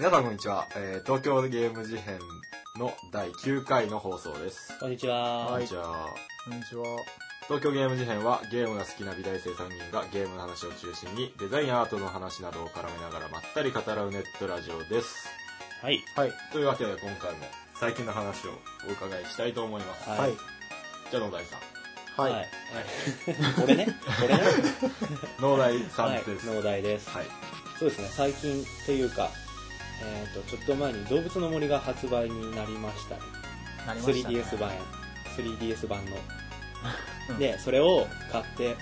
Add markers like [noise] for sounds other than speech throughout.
皆さんこんにちは、えー東京ゲーム事変の第9回の放送です。こんにちは。こんにちは。こんにちは。東京ゲーム事変はゲームが好きな美大生3人がゲームの話を中心にデザインアートの話などを絡めながらまったり語らうネットラジオです。はい。はい。というわけで今回も最近の話をお伺いしたいと思います。はいはい。じゃあ野田井さん。はい。はい。俺ね？俺ね？[laughs] 野田井さんはいです。。農大です。はい。そうですね、最近というか、えっ、と、ちょっと前に動物の森が発売になりましたりましたね 3DS 版、3DS 版の。うんで、それを買って、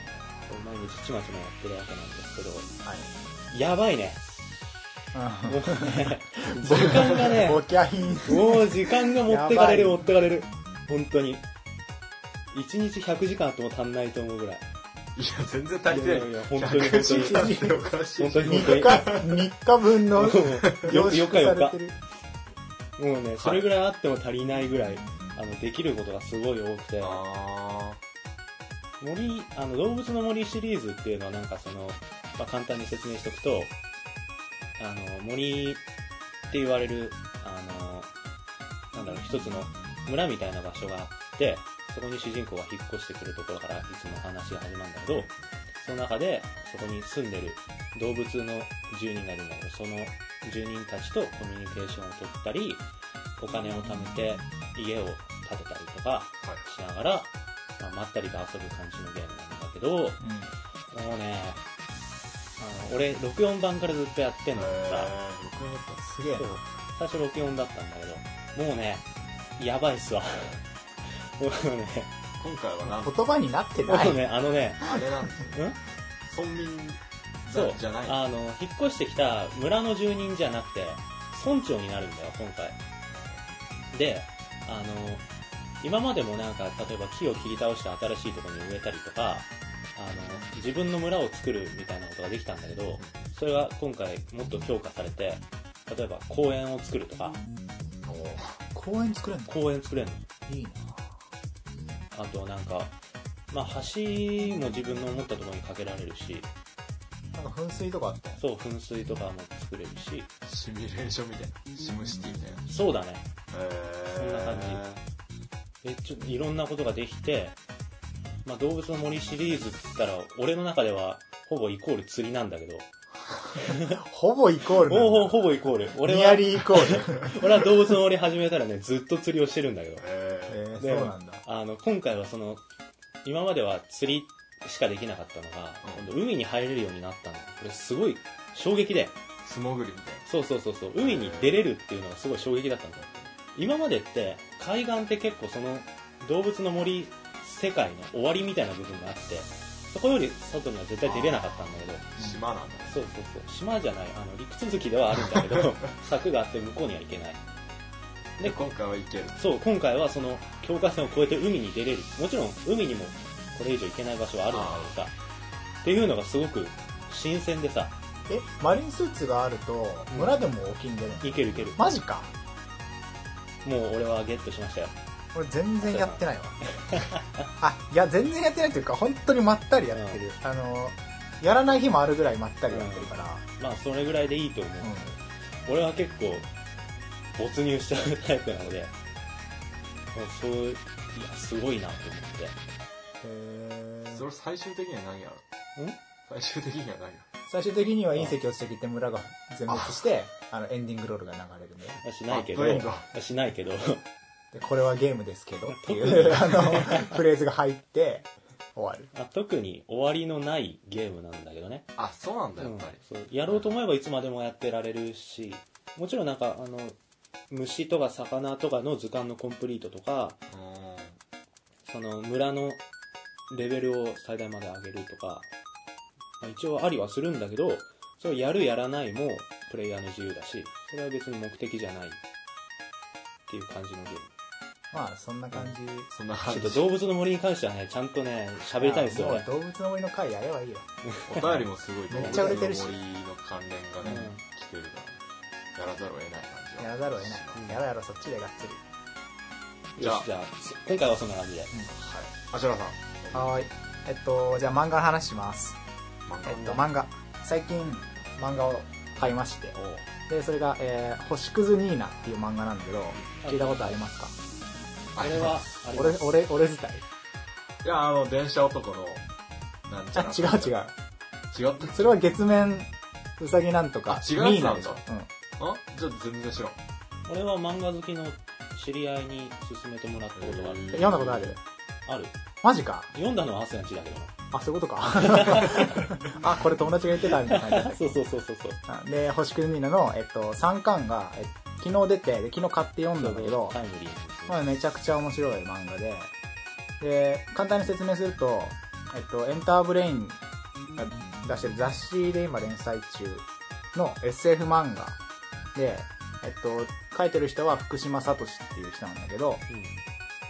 毎日ちまちまやってるわけなんですけど、はい。やばいね。うんもうね、時間がね。[laughs] もう時間が持ってかれる持ってかれる。本当に。1日100時間あっても足んないと思うぐらい。いや、全然足りてない。いやいや本当に100時間っておかしい。本当に3日、3日分のよ凝縮されてる。もうね、それぐらいあっても足りないぐらい、あの、できることがすごい多くて、あ森、あの、動物の森シリーズっていうのはなんかその、まあ、簡単に説明しておくと、あの、森って言われる、あの、なんだろう、一つの村みたいな場所があって、そこに主人公が引っ越してくるところからいつも話が始まるんだけど、その中でそこに住んでる動物の住人がいるんだけど、その住人たちとコミュニケーションを取ったり、お金を貯めて家を建てたりとか。しながら、まあ、まったりと遊ぶ感じのゲームなんだけど、もうね、あの俺64番からずっとやってんのさ、えすげえ。最初64だったんだけど、もうね、やばいっすわ。[laughs] 今回はなん言葉になってない。もうね、あのね、あれなんですよ。ん？村民そうじゃない。あの、引っ越してきた村の住人じゃなくて、村長になるんだよ、今回。で、あの、今までもなんか、例えば木を切り倒して新しいところに植えたりとか、あの、自分の村を作るみたいなことができたんだけど、それが今回もっと強化されて、例えば公園を作るとか、公園作れんの？公園作れるの。いいなあとなんか、まあ橋も自分の思ったところにかけられるし、なんか噴水とかあったよ。そう、噴水とかも作れるし、シミュレーションみたいな。シムシティみたいな。そうだね。へそんな感えちょいろんなことができて、まあ、動物の森シリーズって言ったら俺の中ではほぼイコール釣りなんだけど [laughs] ほぼイコールなんだほぼほぼイコール俺はニアリーイコール。[laughs] 俺は動物の森始めたらねずっと釣りをしてるんだけどへえそうなんだ。あの今回はその今までは釣りしかできなかったのが、うん。今度海に入れるようになったの。これすごい衝撃で。ー素潜りみたいそうそうそうそう。海に出れるっていうのがすごい衝撃だったんだよ。今までって海岸って結構その動物の森世界の終わりみたいな部分があってそこより外には絶対出れなかったんだけど。な。島なんだ。そうそうそう。島じゃない。あの陸続きではあるんだけど [laughs] 柵があって向こうには行けないで、で今回は行ける。そう今回はその境界線を越えて海に出れる。もちろん海にもこれ以上行けない場所はあるんだけどさっていうのがすごく新鮮でさ。え、マリンスーツがあると、村でも沖に出るのいけるいける。マジか。もう俺はゲットしましたよ。俺全然やってないわ。[laughs] あ、いや、全然やってないというか、本当にまったりやってる。あの、やらない日もあるぐらいまったりやってるから。まあそれぐらいでいいと思う、うん。俺は結構没入しちゃうタイプなのでもうそういやすごいなと思って。へー。それ最終的には何やろん？最終的には何や最終的には隕石落ちてきて村が全滅して、あ。の、エンディングロールが流れるんで。しないけど。あしないけど。[laughs] で、これはゲームですけどっていう、[laughs] あの、フレーズが入って、終わる。あ特に終わりのないゲームなんだけどね、あ、そうなんだ、やっうん。ぱり。そう。やろうと思えばいつまでもやってられるしもちろんなんかあの虫とか魚とかの図鑑のコンプリートとかうその村のレベルを最大まで上げるとか、まあ、一応ありはするんだけどそれをやるやらないもプレイヤーの自由だしそれは別に目的じゃないっていう感じのゲームまあ、そんな感じ。ん。そんな感じちょっと。動物の森に関してはねちゃんとね喋りたいんですよね動物の森の回やればいいよ。[laughs] お便りもすごい、めっちゃ売れてるし動物の森の関連がね、来てるから、やらざるを得ない感じは。やらざるを得ない。うんやろうやろう、そっちでがっつり。じゃあよしじゃあ今回はそんな感じではい。あちらさん。はーい。えっと、じゃあ漫画の話します。漫画えっと、漫画。最近、漫画を買いましておうでそれが、えー星屑ニーナっていう漫画なんだけど聞いたことありますか？これはあります俺俺俺自体？いや、あの、電車男の、なんちゃら。あ違う違う違ったっけそれは月面うさぎなんとかあ違うやつなんだニーナでしょ、うんあじゃあ全然知らん。俺は漫画好きの知り合いに勧めてもらったことがある読んだことある？ある。マジか？読んだのはアスヤンチだけど。なあそういうことか。[laughs] あこれ友達が言ってたみたいな感じだったそうそうそうそうそう。で星屑ニーナの、えっと、3巻が、え昨日出てで昨日買って読んだんだけどまあ、めちゃくちゃ面白い漫画で、で、簡単に説明すると、えっと、エンターブレインが出してる雑誌で今連載中の SF 漫画で、えっと、書いてる人は福島聡っていう人なんだけど、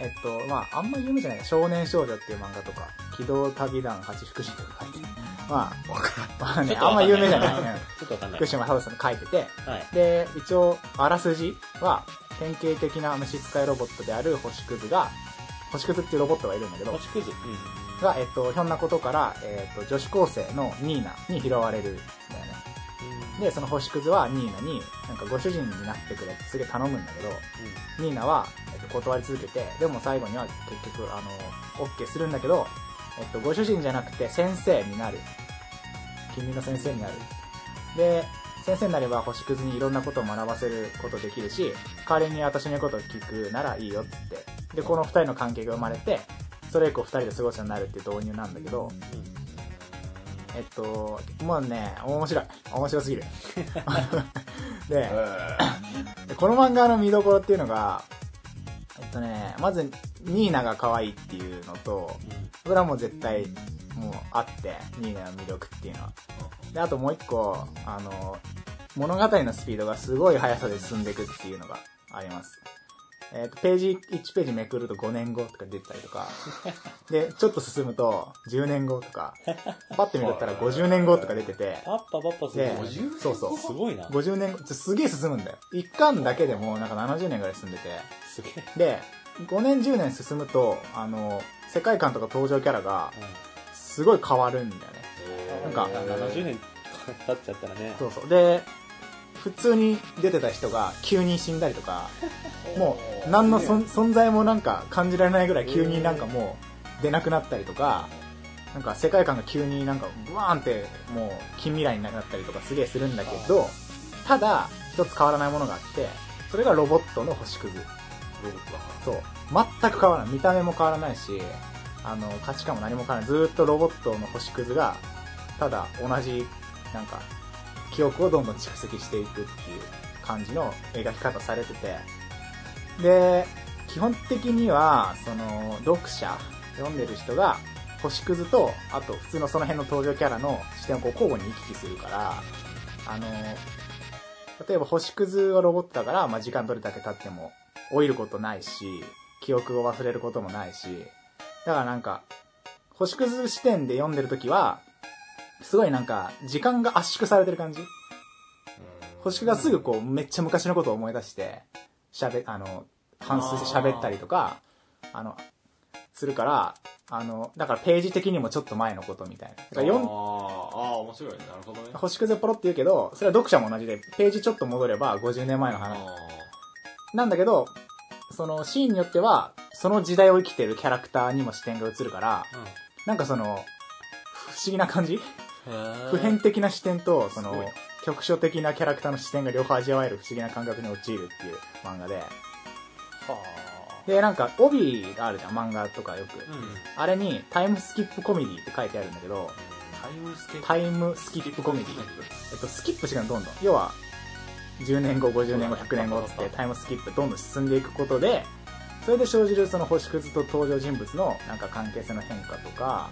えっと、まあ、あんまり有名じゃない少年少女っていう漫画とか、機動旅団八福神とか書いてる。まあ、わからん。まあね、ちょっとあんま有名じゃない。うんちょっとわかんない福島聡さん書いてて、はいで、一応、あらすじは、典型的な虫使いロボットである星屑が、星屑っていうロボットがいるんだけど、星屑？が、えっと、ひょんなことから、えっと、女子高生のニーナに拾われるんだよね。で、その星屑はニーナに、なんかご主人になってくれってすげえ頼むんだけど、ニーナは、えっと、断り続けて、でも最後には結局、あの、OK するんだけど、えっと、ご主人じゃなくて先生になる。君の先生になる。で、先生になれば星屑にいろんなことを学ばせることできるし、代わりに私の言うことを聞くならいいよって言って。で、この二人の関係が生まれて、それ以降二人で過ごすようになるっていう導入なんだけど、えっと、もうね、面白い。面白すぎる。[laughs] で、でこの漫画の見どころっていうのが、えっとね、まず、ニーナが可愛いっていうのと、これはもう絶対、もうあって、ニーナの魅力っていうのは。で、あともう一個、あの、物語のスピードがすごい速さで進んでいくっていうのがあります。えっ、と、ページ、1ページめくると5年後とか出てたりとか、[laughs] で、ちょっと進むと10年後とか、[laughs] パッて見たら50年後とか出てて、パッパパッパすでごい50そうそう。すごいな。50年後、すげえ進むんだよ。1巻だけでもなんか70年ぐらい進んでて、すげえ。で、5年10年進むと、あの、世界観とか登場キャラが、すごい変わるんだよね。なんか70年経っちゃったらね。そうそう。で、普通に出てた人が急に死んだりとか、[laughs] もう何の存在もなんか感じられないぐらい急になんかもう出なくなったりとか、なんか世界観が急になんかブワーンってもう近未来になったりとかすげえするんだけど、ただ一つ変わらないものがあって、それがロボットの星屑。ロボットだそう。全く変わらない。見た目も変わらないし、あの、価値観も何も変わらない。ずーっとロボットの星屑が、ただ同じ、なんか、記憶をどんどん蓄積していくっていう感じの描き方されてて。で、基本的には、その、読者、読んでる人が、星屑と、あと普通のその辺の登場キャラの視点をこう交互に行き来するから、あの、例えば星屑はロボットだから、まあ、時間どれだけ経っても老いることないし、記憶を忘れることもないし、だからなんか、星屑視点で読んでるときは、すごいなんか、時間が圧縮されてる感じ星屑がすぐこう、めっちゃ昔のことを思い出して、喋、あの、反数して喋ったりとか、あの、するから、あの、だからページ的にもちょっと前のことみたいな。だからああー、面白いね。なるほどね。星屑ポロって言うけど、それは読者も同じで、ページちょっと戻れば50年前の話。なんだけど、そのシーンによっては、その時代を生きてるキャラクターにも視点が移るから、なんかその、不思議な感じ？普遍的な視点と、その局所的なキャラクターの視点が両方味わえる不思議な感覚に陥るっていう漫画で。で、なんか、帯があるじゃん、漫画とかよく。あれに、タイムスキップコメディって書いてあるんだけど、タイムスケープ？タイムスキップコメディ。えっと、スキップしかどんどん。要は、10年後、50年後、100年後っつってタイムスキップどんどん進んでいくことで、それで生じるその星屑と登場人物のなんか関係性の変化とか、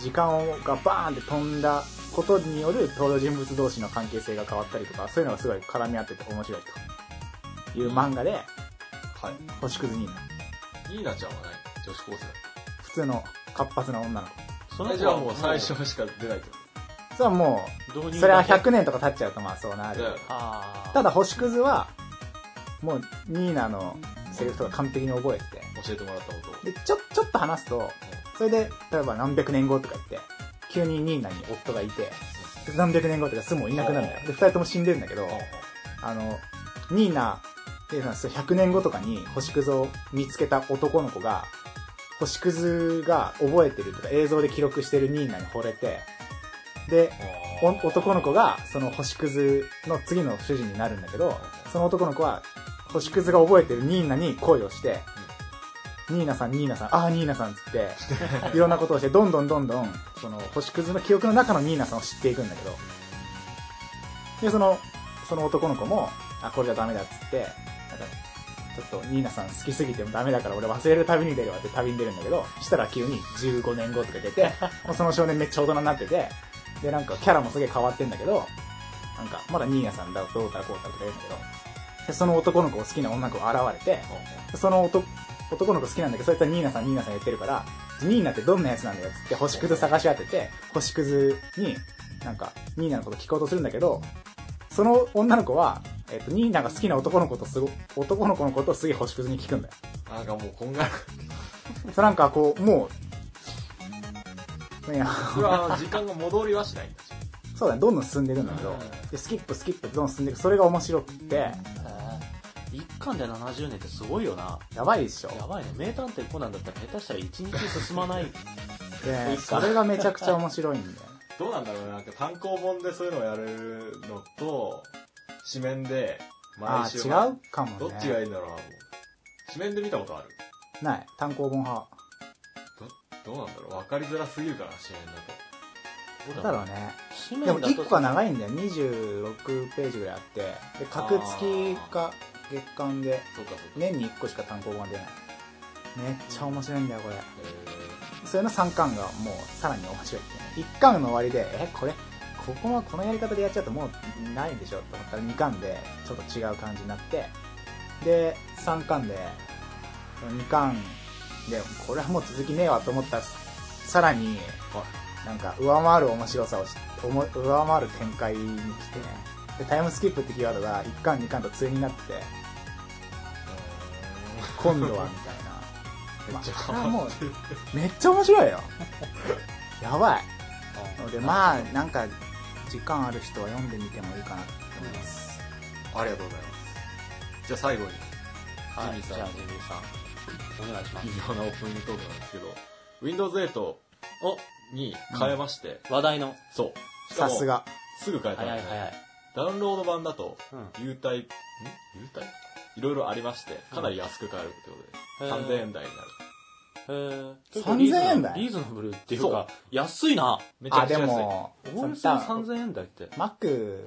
時間がバーンって飛んだことによる登場人物同士の関係性が変わったりとか、そういうのがすごい絡み合ってて面白いという漫画で、はい。星屑ニーナ。ニーナちゃんはね、女子高生普通の活発な女の子。それじゃあもう最初しか出ないってこそれはもう、それは100年とか経っちゃうとまあそうなるただ星屑は、もうニーナのセリフとか完璧に覚えてて、教えてもらったことを。で、ちょ、ちょっと話すと、それで、例えば何百年後とか言って、急にニーナに夫がいて、何百年後とかすぐもういなくなるんだよ。で、二人とも死んでるんだけど、あの、ニーナ、で、そう100年後とかに星屑を見つけた男の子が、星屑が覚えてるとか映像で記録してるニーナに惚れて、で、お男の子がその星屑の次の主人になるんだけど、その男の子は星屑が覚えてるニーナに恋をして、ニーナさん、ニーナさん、ああ、ニーナさんっつって、[laughs] いろんなことをして、どんどんどんどん、その星屑の記憶の中のニーナさんを知っていくんだけど、で、その、その男の子も、あ、これじゃダメだっつって、なんか、ちょっとニーナさん好きすぎてもダメだから俺忘れる旅に出るわって旅に出るんだけど、したら急に15年後とか出て、もうその少年めっちゃ大人になってて、で、なんかキャラもすげえ変わってんだけど、なんか、まだニーナさんだ、どうたらこうたらとか言うんだけど、で、その男の子を好きな女の子が現れて、その男男の子好きなんだけど、そいつはニーナさん、ニーナさん言ってるから、ニーナってどんなやつなんだよっつって星屑探し当てて、星屑に、なんか、ニーナのこと聞こうとするんだけど、その女の子は、えっ、と、ニーナが好きな男の子とすご、男の子のことをすげえ星屑に聞くんだよ。なんかもうこんがら。そうなんかこう、もう、いや、それは時間が戻りはしないんだ。しそうだね、どんどん進んでいくんだけど、で、スキップスキップどんどん進んでいく。それが面白くて、一巻で70年ってすごいよな。やばいでしょ。やばいね。名探偵コナンだったら下手したら1日進まない。で、それがめちゃくちゃ面白いんだよね。[laughs] どうなんだろうねなんか単行本でそういうのをやるのと紙面でああ、毎週違うかもね。どっちがいいんだろうな紙面で見たことある？ない。単行本派。どうなんだろう分かりづらすぎるから紙面だとどうだろうね。紙でも面だと1個が長いんだよ。26ページぐらいあって。で、格付きか月間で、年に1個しか単行本が出ない。めっちゃ面白いんだよ、これ。えそれの3巻がもうさらに面白いっていうね。1巻の終わりで、え、これ、ここはこのやり方でやっちゃうともうないんでしょ？と思ったら2巻でちょっと違う感じになって、で、3巻で、2巻で、これはもう続きねえわと思ったら、さらに、なんか上回る面白さを上回る展開に来てね。で、タイムスキップってキーワードが1巻2巻と対になってて、今度はみたいな。[laughs] めっちゃこれはもう、めっちゃ面白いよ。やばい。ので、まあ、なんか、時間ある人は読んでみてもいいかなと思います。ありがとうございますじゃあ最後にはい、ジミーさんじゃあジミーさん。お願いします微。妙なオープニングトークなんですけど Windows 8お、に変えまして、話話題の。そう。さすが。すぐ変えたんですね。早い早い。ダウンロード版だとうん。優待。ん。優待？いろいろありましてかなり安く買えるってことで、へー。3000円台になるへー3000円台リーズナブルっていうか、安いな。めちゃくちゃ安いも、そそ3000円台って。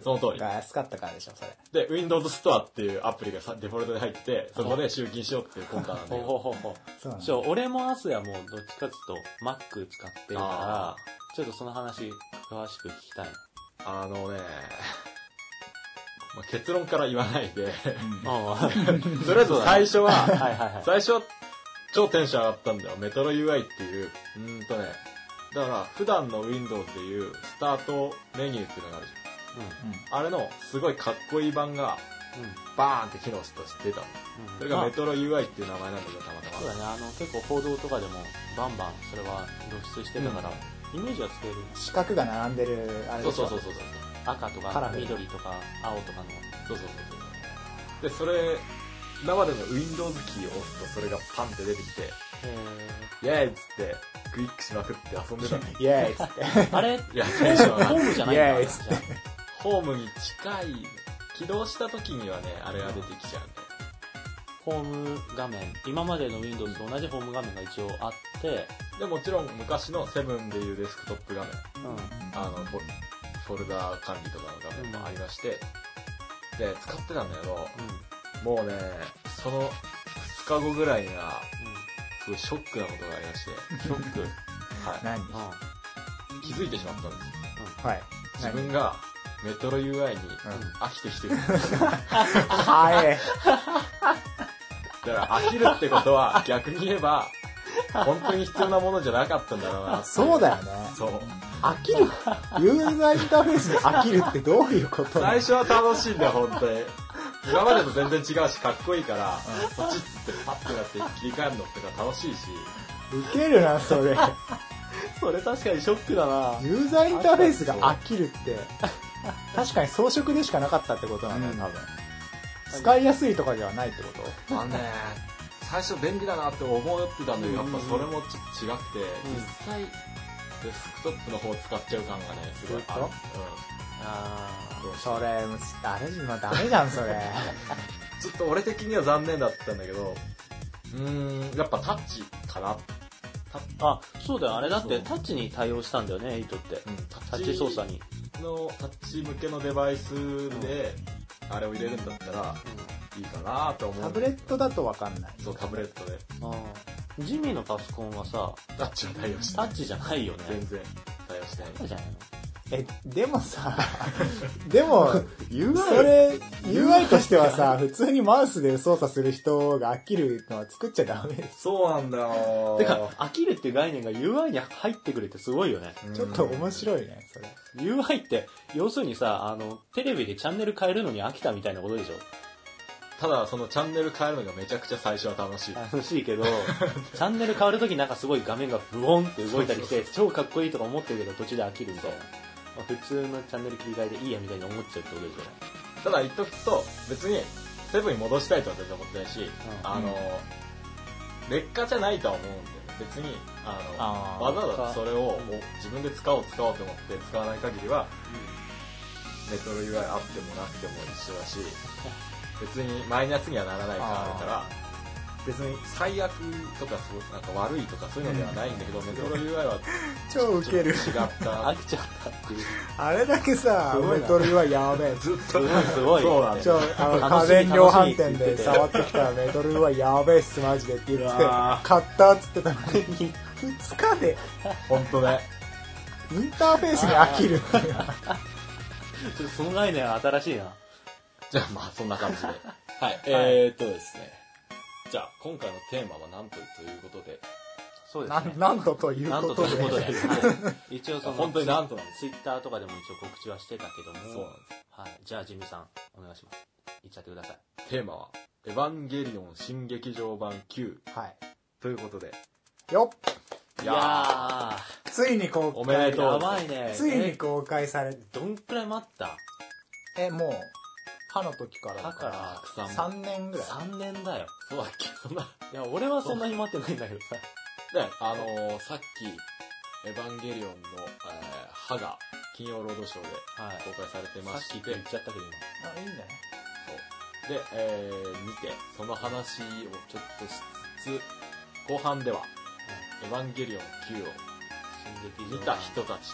その通りが安かったからでしょ、それ。で Windows Store っていうアプリがさデフォルトで入っててそこで集金しようっていう魂胆なんだほうけどほうほうほう。そうなんだそう、俺もアスヤもどっちかっていうと Mac 使ってるあから、ちょっとその話詳しく聞きたいな。あのね、まあ、結論から言わないであ [laughs] とりあえず最初ははいはいはい。最初は超テンション上がったんだよ。メトロ UI っていう、うーんとね、だから普段の Windows でいうスタートメニューっていうのがあるじゃん。あれのすごいかっこいい版がうん。うん。バーンって機能として出たの。それがメトロ UI っていう名前なんだけど、たまたま。そうだね、あの、結構報道とかでもバンバンそれは露出してたから、イメージはつける。四角が並んでる、あれそでしょ？うそうそうそう。赤とか緑とか青とかの。そうそうそうそう。で、それ、今までの Windows キーを押すとそれがパンって出てきて、へイェーイっつってクリックしまくって遊んでた。[laughs] の。[laughs] イエーイっつって。ーあれ、いや、テンション上がるホームじゃないんイエだホームに近い、起動した時にはね、あれが出てきちゃうんで。あホーム画面、今までの Windows と同じホーム画面が一応あって、で、もちろん昔のセブンでいうデスクトップ画面、うん。あの、フォフォルダー管理とかの画面もありまして、で、使ってたんだけど、もうね、その2日後ぐらいには、すごいショックなことがありまして、うん。ショック。は何？うい、気づいてしまったんですよ。はい。自分がメトロ UI に飽きてきてる。はい。だから飽きるってことは逆に言えば、本当に必要なものじゃなかったんだろうなそうだよね。そう。飽きるユーザーインターフェースに飽きるってどういうこと最初は楽しいんだよ、本当に。今までと全然違うし、かっこいいから、ポチッつってパッてなって切り替えるのとか楽しいし、ウケるな、それ。[laughs] それ確かにショックだな。ユーザーインターフェースが飽きるって、確かに装飾でしかなかったってことなんだよ、多分。使いやすいとかではないってこと？あのね、最初便利だなって思ってたんだけど、やっぱそれもちょっと違くて、うん。実際、デスクトップの方使っちゃう感がね、すごいある。うん。それ、あれ、まあダメじゃん、それ。[laughs] ちょっと俺的には残念だったんだけど、うーん、やっぱタッチかな。あそうだよあれだってタッチに対応したんだよね8ってうんタッチ操作に、のタッチ向けのデバイスで、あれを入れるんだったらいいかなと思う。タブレットだとわかんない。そう、タブレットで。ああジミーのパソコンはさタッチは対応して。タッチじゃないよね全然対応してない。じゃないの？え、でもさ、[laughs] でも、UI それ、UI としてはさ、普通にマウスで操作する人が飽きるのは作っちゃダメ。です。そうなんだよ。てか飽きるっていう概念が UI に入ってくるってすごいよね。ちょっと面白いね、それ。UI って要するにさあのテレビでチャンネル変えるのに飽きたみたいなことでしょ？ただ、そのチャンネル変えるのがめちゃくちゃ最初は楽しい。楽しいけど [laughs] チャンネル変わるときなんかすごい画面がブオンって動いたりして超かっこいいとか思ってるけど途中で飽きるみたいな、まあ普通のチャンネル切り替えでいいやみたいに思っちゃうってことでしょ。ただ言っとくと、別に、セブンに戻したいとは全然思ってないし、ん。あの、劣化じゃないとは思うんだよね。別に、あの、あわざわざそれを自分で使おう使おうと思って使わない限りは、メトロ UI あってもなくても一緒だし、別にマイナスにはならないからあるから、別に最悪とかすごくなんか悪いとかそういうのではないんだけど、メトロ UI は超ウケる。違った。飽きちゃったっていうあれだけさ、すごいなメトルはやべえ。ずっすごいすごいそうなんだちょ、あの、家電量販店で触ってきたメトルはやべえっす、マジでって言って、買ったっつってたのに、2日で本当ね。インターフェースに飽きるっていう。ちょっとその概念は新しいなじゃあまあそんな感じで。[laughs] はい。えーっとですね。じゃあ今回のテーマは何とということで、なそうですね。んなんとというなんこととで。ということで、はい。一応その本当になんとなんです。ツイッターとかでも一応告知はしてたけども。そうなんです。はい、じゃあジミーさんお願いします。言っちゃってください。テーマは、エヴァンゲリオン新劇場版9はい。ということで。よっ。いやついに公開。おめでとうやばいね。ついにえ公開され、どんくらい待った？え、もう、歯の時からだ歯からかたくら、さん。3年ぐらい。3年だよ。そうだっけそんな。いや俺はそんなに待ってないんだけどさね、あのー、さっき、エヴァンゲリオンの、えー歯が、金曜ロードショーではい。公開されてまし、さっきってて言っちゃったけどあ、いいんじゃないそう。で、えー、見て、その話をちょっとしつつ、後半では、エヴァンゲリオン Q を見た人たち、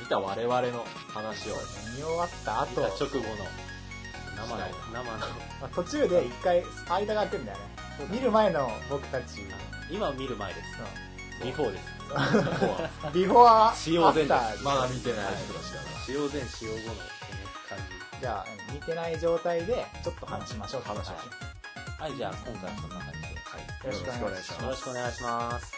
見た我々の話を、見終わった後、見た直後の生の。生の。まあ途中で一回間が空くんだよね。見る前の僕たち。今見る前です。 before です。の、[laughs] ビフォー使用前ですまだ見てない人たちだな。使用前使用後のこの感じ。ゃあ、うん見てない状態で、ちょっと話しましょう。話しましょじはいじゃあ今回はそんな感じで。はい。よろしくお願いします。よろしくお願いします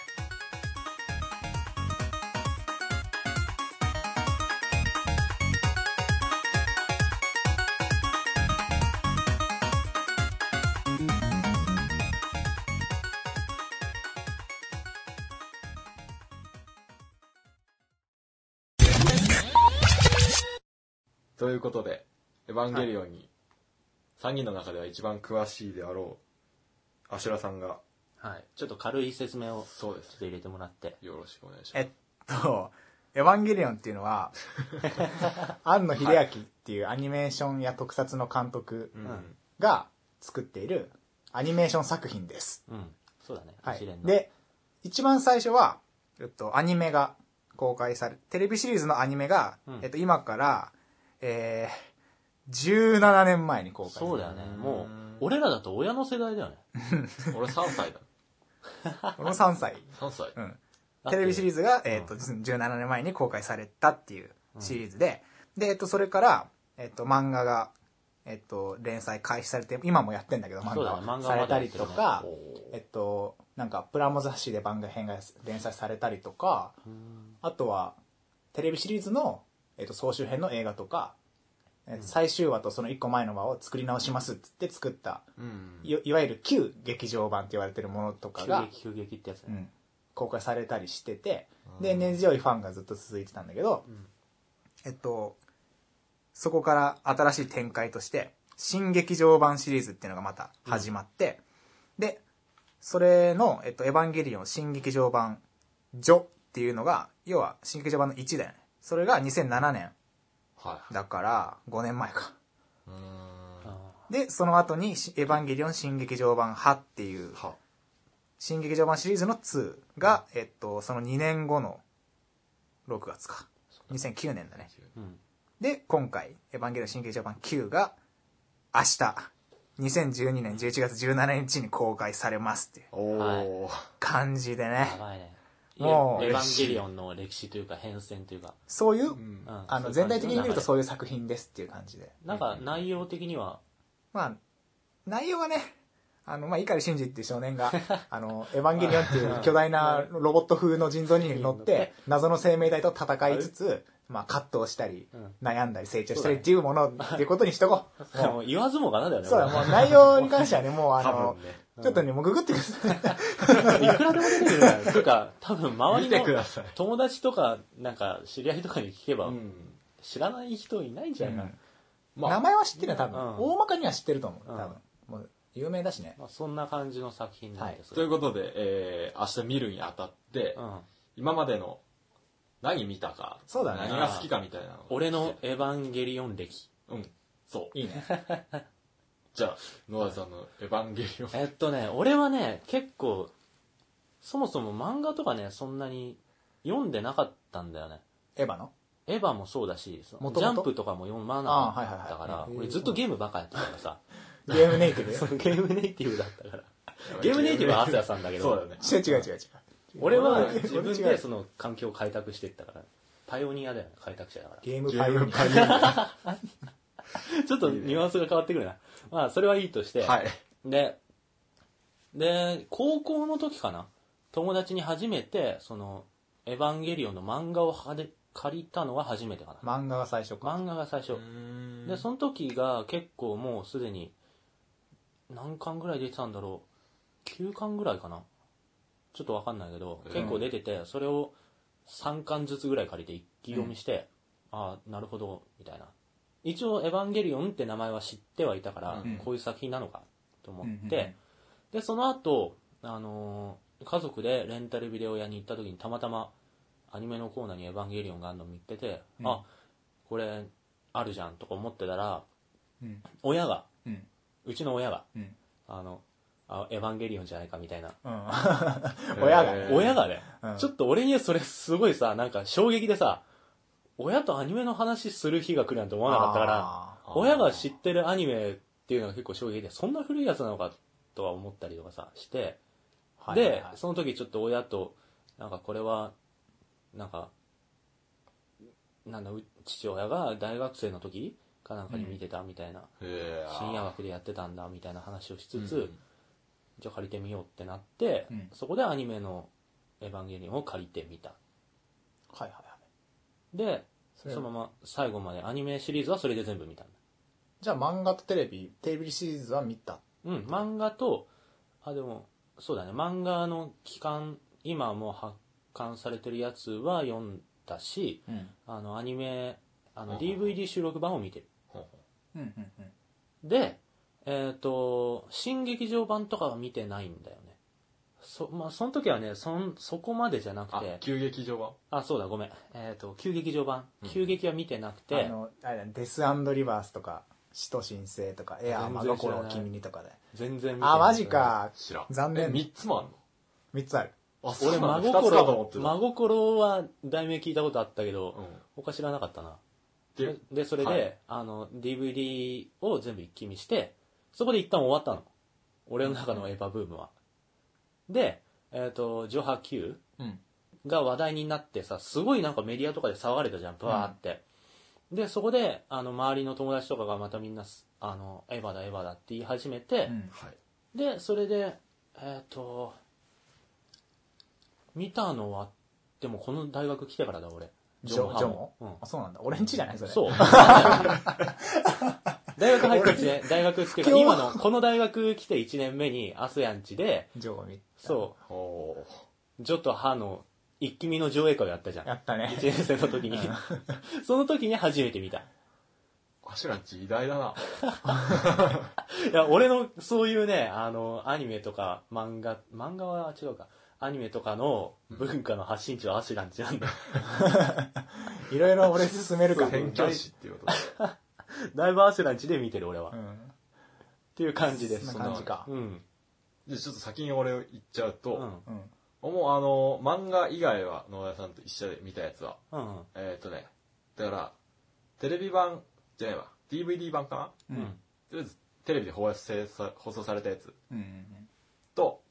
ということで、エヴァンゲリオンに、3人の中では一番詳しいであろう、アシュラさんが、はいちょっと軽い説明をそうですちょっと入れてもらってよろしくお願いします。えっと、エヴァンゲリオンっていうのは、[laughs] 庵野秀明っていうアニメーションや特撮の監督うん。が作っているアニメーション作品です。うんそうだねはい一連。ので、一番最初は、えっと、アニメが公開され、テレビシリーズのアニメが、うんえっと、今から、えー、17年前に公開。そうだよね。うんもう俺らだと親の世代だよね。俺3歳だ。この3歳。3歳。うん。テレビシリーズズが、えっと、17年前に公開されたっていうシリーズで、で、えっと、それから、えっと、漫画が、えっと、連載開始されて、今もやってんだけど、漫画されたりとか、おーえっと、なんか、プラモ雑誌で番外編が連載されたりとか、あとは、テレビシリーズの、えっと、総集編の映画とか、え最終話とその1個前の話を作り直しますっつって作った、うん。いいわゆる旧劇場版って言われてるものとか急が、激急激ってやつね。うん、公開されたりしてて、で、根強いファンがずっと続いてたんだけど、えっと、そこから新しい展開として、新劇場版シリーズっていうのがまた始まって、で、それの、えっと、エヴァンゲリオン新劇場版、ジョっていうのが、要は新劇場版の1だよね。それが2007年。はだから、5年前か。で、その後に、しエヴァンゲリオン新劇場版派っていう、は。新劇場版シリーズの2が、えっと、その2年後の6月か。2009年だね。ーうんで、今回、エヴァンゲリオン新劇場版9が、明日、2012年11月17日に公開されますっていう。感じでやね。ばいねもうエヴァンゲリオンの歴史。というか変遷というか、そういう、うん。うんあの、全体的に見るとそういう作品ですっていう感じで。なんか内容的には？まあ、内容はね、あの、まあ、碇シンジっていう少年が、[laughs] あの、エヴァンゲリオンっていう巨大なロボット風の人造人間に乗って、謎の生命体と戦いつつ、まあ、葛藤したりうん、悩んだり成長したりっていうものっていうことにしとこう。も [laughs] もう言わずもがなだよう、ねそうだ、もう。内容に関してはね、もうあ多の。ちょっとね、もうググってください。いくらでも出てくるから [laughs] というか多分周り見てくのださい。友達とかなんか知り合いとかに聞けば、うん。知らない人いないんじゃないかな、ま名前は知ってるよ、多分。うん大まかには知ってると思う、多うん分。もう、有名だしね。まあ、そんな感じの作品なんですということで、えー、明日見るにあたって、うん、今までの何見たか、そうだね何が好きかみたいなのを俺のエヴァンゲリオン歴うん。そう。いいね。[laughs] じゃあ、ノアさんのエヴァンゲリオン。えっとね俺はね結構そもそも漫画とかねそんなに読んでなかったんだよね。エヴァの？エヴァもそうだしジャンプとかも読まなあーはいはいはい。かったから俺ずっとゲームばっかやってたからさ。[laughs] ゲームネイティブ？そのゲームネイティブだったから。[laughs] ゲームネイティブはアスヤさんだけど。そうだよね。違う違う違う違う。俺は俺自分違う。でその環境を開拓していったから。パイオニアだよね開拓者だから。ゲームゲームパイオニアパイオニア。[laughs] ちょっとニュアンスが変わってくるなまあそれはいいとして、はい。で、で、高校の時かな？友達に初めて、その、エヴァンゲリオンの漫画をはで借りたのが初めてかな。漫画が最初か。漫画が最初。で、その時が結構もうすでに、何巻ぐらい出てたんだろう？9巻ぐらいかな？ちょっとわかんないけど、うん結構出てて、それを3巻ずつぐらい借りて一気読みして、ああ、なるほど、みたいな。一応、エヴァンゲリオンって名前は知ってはいたから、うんこういう作品なのかと思って、うんうんうんで、その後、あのー家族でレンタルビデオ屋に行った時にたまたまアニメのコーナーにエヴァンゲリオンがあるの見てて、うんあ、これあるじゃんとか思ってたら、うん。親が、うん。うちの親が、うん。あの、あエヴァンゲリオンじゃないかみたいな。うん。[laughs] 親がね。えー親がね、うんちょっと俺にはそれすごいさ、なんか衝撃でさ、親とアニメの話する日が来るなんて思わなかったから、親が知ってるアニメっていうのが結構衝撃で、そんな古いやつなのかとは思ったりとかさ、して、はいはいはい。その時ちょっと親と、なんかこれは、なんか、なんだ、う父親が大学生の時かなんかに見てたみたいな、へー。深夜枠でやってたんだみたいな話をしつつ、うん。じゃあ借りてみようってなって、うん。そこでアニメのエヴァンゲリオンを借りてみた。はいはいはい。で、そのまま最後までアニメシリーズはそれで全部見たんだ。じゃあ漫画とテレビ、テレビシリーズは見た。うん、漫画と、あ、でも、そうだね、漫画の期間、今もう発刊されてるやつは読んだし、うん。あの、アニメ、あの、うん DVD 収録版を見てる。ほうんうんうん。で、えっ、と、新劇場版とかは見てないんだよね。そ、まあ、その時はね、そん、そこまでじゃなくて、、急劇場版あ、そうだ、ごめん。えっ、と、旧劇場版。うん旧劇は見てなくて、あの、あれデスリバースとか、死と神聖とか、エアー真心を君にとかで。全然見てない。あ、マジ。か。知らん。残念え、3つもあんの？三つある。あ、俺、真2つかと思心っ、てた。真心は題名聞いたことあったけど、うん。他知らなかったな。で、で、それで、はいあの、DVD を全部一気見して、そこで一旦終わったの。俺の中のエヴァブームは。で、えっ、と、ジョハ Q うん。が話題になってさ、すごいなんかメディアとかで騒がれたじゃん、バーって。で、そこで、あの、周りの友達とかがまたみんなす、あの、エヴァだ、エヴァだって言い始めて、うんはい。で、それで、えっ、と、見たのは、でもこの大学来てからだ、俺。ジョジョもうんあ、そうなんだ。俺んちじゃないそれ。そう。[laughs] 大学入って1年、大学っていうか、今の、この大学来て1年目に、アスヤンチで、ジョを見た。そおう。ジョとハの一気見の上映会をやったじゃん。やったね1年生の時に。[laughs] その時に初めて見た。アシュランチ偉大だな。[laughs] いや、俺のそういうね、あの、アニメとか漫画、漫画は違うか。アニメとかの文化の発信地はアシュランチなんだ。[laughs] いろいろ俺進めるから宣教師っていうことで。だいぶアシュランチで見てる俺は。っうんていう感じです。そんな感じかうん。じゃあちょっと先に俺言っちゃうと、うん。うんもうあの、漫画以外は野田さんと一緒で見たやつは、うん。えっ、とね、だから、テレビ版じゃないわ、DVD 版かな？うん。とりあえず、テレビで放送されたやつうんと、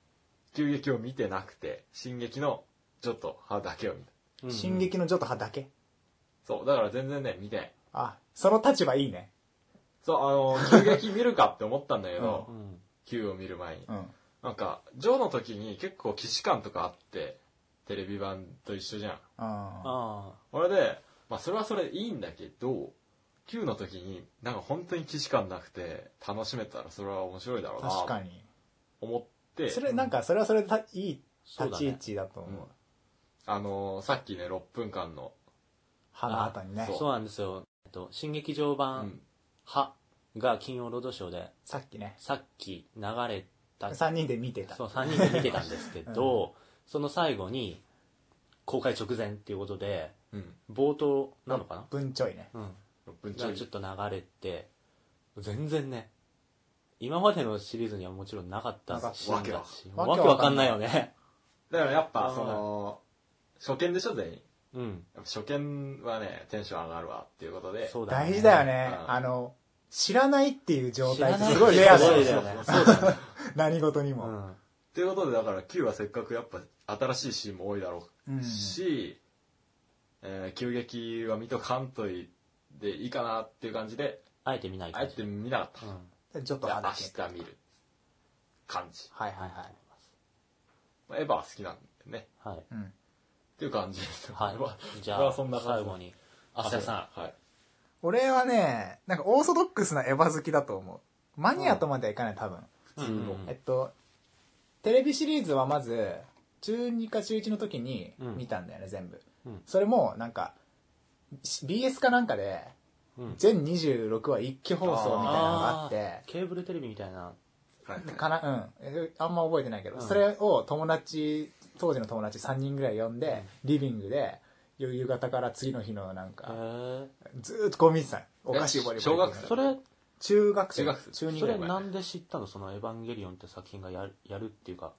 急激を見てなくて、進撃のちょっと歯だけを見た。うん進撃のジョと歯だけ？そう、だから全然ね、見てない。あその立場いいねそう、あの、[laughs] 急激見るかって思ったんだけどう、ん。Q を見る前に。うんなんか、ジョーの時に結構既視感とかあって、テレビ版と一緒じゃん。ああこれで、まあそれはそれでいいんだけど、Q の時になんか本当に既視感なくて楽しめたらそれは面白いだろうな確かに。思って、それなんかそれはそれでたいい立ち位置だと思う。あのーさっきね、6分間の、歯の後にね。あ。そそうなんですよ。えっと、新劇場う版ん、、はが金曜ロードショーで、さっきね。さっき流れた、3人で見てたそう、3人で見てたんですけど、その最後に、公開直前っていうことで、うん、冒頭なのかな？分ちょいねうん。6分ちょいがちょっと流れて、全然ね、今までのシリーズにはもちろんなかったし、わけわかんないよね。だからやっぱうんその、初見でしょ全員。うん。やっぱ初見はね、テンション上がるわっていうことで、そうだね。大事だよねうんあの知らないっていう状態すごいレアだよすごいだよね。そうだね。[laughs] 何事にもうん。っていうことでだから Q はせっかくやっぱ新しいシーンも多いだろううんし、えー急激は見とかんといでいいかなっていう感じで、あえて見ない。あえて見なかった。うん。でちょっと明日見る感じ。はいはいはいまあエヴァは好きなんでね。はい。うんっていう感じですよ。はい。じゃあ、そんな感じ最後に、アスヤさはい。俺はねなんかオーソドックスなエヴァ好きだと思うマニアとまではいかない多分えっとテレビシリーズはまず中2か中1の時に見たんだよね、全部、うん。それもなんか BS かなんかでうん。全26話一気放送みたいなのがあって。ケーブルテレビみたいな。はい。かなうん。えあんま覚えてないけど、うん。それを友達当時の友達3人ぐらい呼んで、リビングで夕方から次の日のなんへか、ー。ずーっとこう見てたの。お菓子ボリボリ小学生それ、中学生。中学生。中2そぐらい前れなんで知ったの？そのエヴァンゲリオンって作品がやるやるっていうか。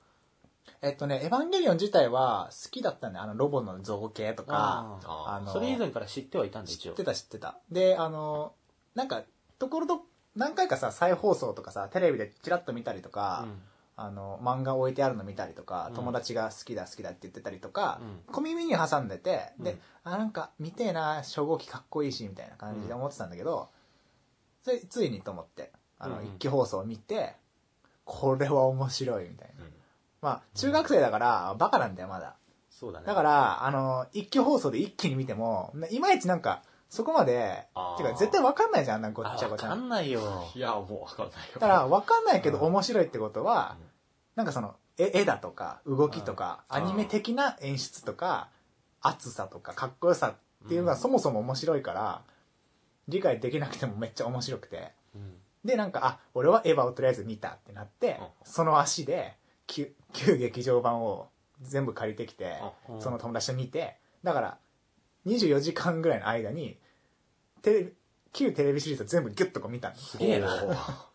えっとねエヴァンゲリオン自体は好きだったんだよあのロボの造形とか。あああのそれ以前から知ってはいたんで、一応。知って。た知ってた。であのなんかところど何回かさ再放送とかさテレビでチラッと見たりとか、あの漫画置いてあるの見たりとか、うん。友達が好きだ好きだって言ってたりとか、う小耳に挟んでて、でうん。あなんか見てえな初号機かっこいいしみたいな感じで思ってたんだけど、それついにと思ってあの、うんうん。一気放送を見てこれは面白いみたいな。うん。まあ中学生だからバカなんだよまだ。そうだね。だからあの一気放送で一気に見てもいまいちなんかそこまであー。てか絶対わかんないじゃんあんなごあっちゃごちゃ。なわかんないよ。いや、もうわかんないよ。だから分かんないけどうん。面白いってことは、うん。なんかその絵絵だとか動きとか、うん。アニメ的な演出とか熱さとかかっこよさっていうのがうん。そもそも面白いから理解できなくてもめっちゃ面白くて。うん。でなんかあ俺はエヴァをとりあえず見たってなって、うん。その足で旧旧劇場版を全部借りてきて、うん。その友達と見てだから24時間ぐらいの間にテレビ旧テレビシリーズを全部ギュッとこう見たの。すげえな。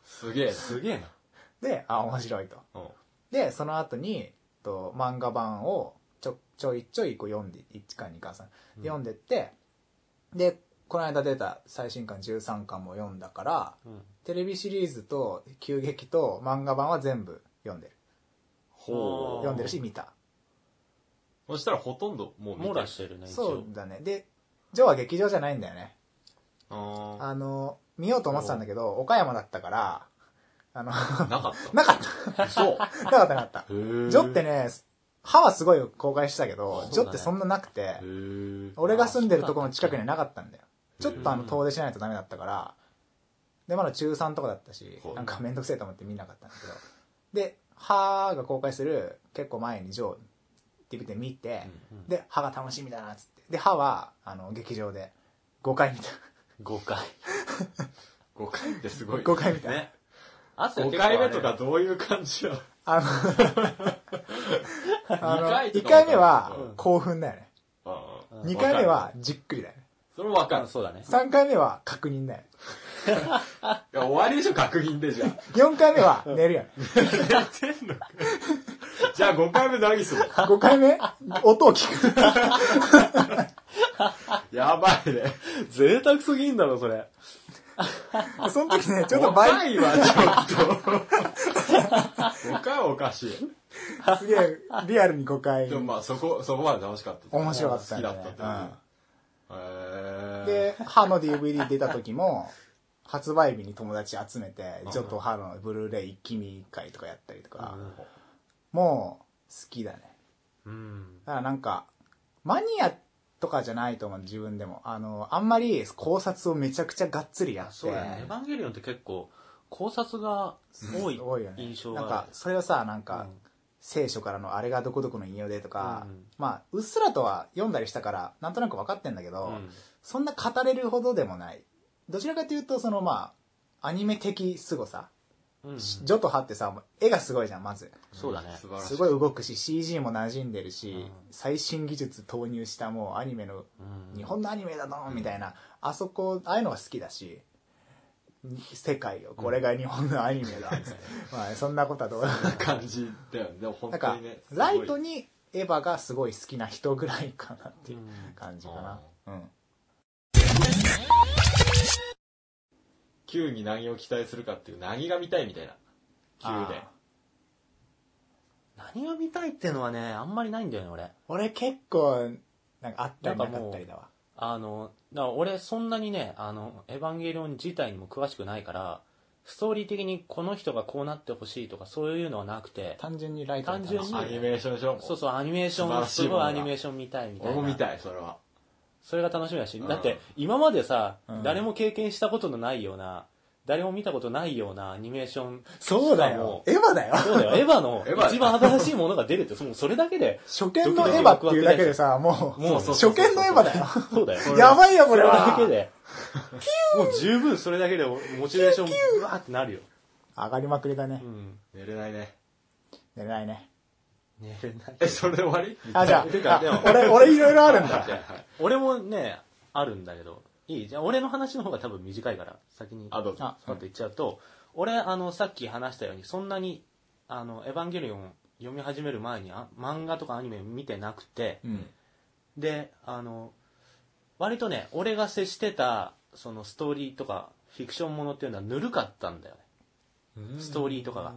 すげえな。すげえな。であ面白いと。うん。でその後にと漫画版をちょちょいちょいこう読んで1巻2巻3巻うん。読んでって、でこの間出た最新刊13巻も読んだからうん。テレビシリーズと急激と漫画版は全部読んでる。ほう。読んでるし見た。そしたらほとんどもう見て網羅してるね、そう。だね。でジョーは劇場じゃないんだよね。ああの見ようと思ってたんだけど岡山だったからあのーなかっなかった。[laughs] た。そう。[laughs] なかったなかった。ジョってね歯はすごい公開したけど、ジョってそんななくて俺が住んでるところの近くにはなかったんだよちょっとあのうん遠出しないとダメだったからでまだ中3とかだったしはいなんか面倒くせえと思って見なかったんだけどで「は」が公開する結構前に「ジョー」っって言って見て、うんで、歯が楽しみだなっつって。で、歯は、あの、劇場で5回見た。5回。[laughs] 5回ってすごい。5回見た。ね。あと5回目とかどういう感じよ。あの、[laughs] あの、二回と1か回目はうん興奮だよね。うん2回目はじっくりだよね。それもわかる。そうだね。3回目は確認だよね。[laughs] いや、終わりでしょ、確認でじゃあ。4回目は寝るよね。じゃあ5回目何する？5回目？音を聞く。[laughs] やばいね。贅沢すぎんだろ、それ。その時ね、ちょっと5倍、回はちょっと。5回はおかしい。すげえ、リアルに5回で。もまあ、そこ、そこまで楽しかった。面白かった好ねきだったってこと。で、歯の DVD 出た時も、発売日に友達集めて、ちょっと歯のブルーレイ一気見会とかやったりとか、もう好きだね。うん。だからなんか、マニアとかじゃないと思う、自分でも。あの、あんまり考察をめちゃくちゃがっつりやって、そうだね。エヴァンゲリオンって結構、考察が多い。印象が。なんか、それをさ、なんか、うん聖書からのあれがどこどこの引用でとか、うんまあ、うっすらとは読んだりしたから、なんとなく分かってんだけど、うんそんな語れるほどでもない。どちらかというと、そのまあ、アニメ的凄さ。うんジョとハってさ、絵がすごいじゃん、まず。そうだね。すごい動くし、CG も馴染んでるし、うん最新技術投入したもうアニメの、うん日本のアニメだぞみたいな、あそこ、ああいうのが好きだし、世界を、これが日本のアニメだ、まあ、そんなことはどう感じだよね。でも本なんか当にね。、ライトに。にエヴァがすごい好きな人ぐらいかなっていう感じかな。うん。[laughs] Q に何を期待するかっていう、何が見たいみたいな。Q で。何が見たいっていうのはね、あんまりないんだよね、俺。俺結構、なんかあったりなかったりだわ。あの、だから俺そんなにね、あの、エヴァンゲリオン自体にも詳しくないから、ストーリー的にこの人がこうなってほしいとかそういうのはなくて、単純にライト単純にアニメーションでしょそうそう、アニメーション、すごいアニメーション見たいみたいな。俺も見たい、それは。それが楽しみだし、うん。だって今までさ、うん。誰も経験したことのないような、誰も見たことないようなアニメーション。そうだよ。エヴァだよ。そうだよ、エヴァのエヴァ一番新しいものが出るって、もうそれだけで、初見のエヴァっていうだけでさ、もう、もう初見のエヴァだよ。そうだよ。[laughs] やばいよ、こそれれは。だけで、もう十分それだけでモチベーションブワーってなるよ。上がりまくりだねう。ん。寝れないね。寝れないね。寝れない。え、それで終わり？あ、じゃあ、あ俺、俺いろいろあるんだ。[laughs] 俺もね、あるんだけど、いい？じゃあ俺の話の方が多分短いから、先に。あ、どうぞ。あパッと言っちゃうと、俺、あの、さっき話したように、そんなに、あの、エヴァンゲリオン読み始める前にあ、漫画とかアニメ見てなくて、うん。で、あの、割とね、俺が接してた、そのストーリーとか、フィクションものっていうのはぬるかったんだよね。ストーリーとかが。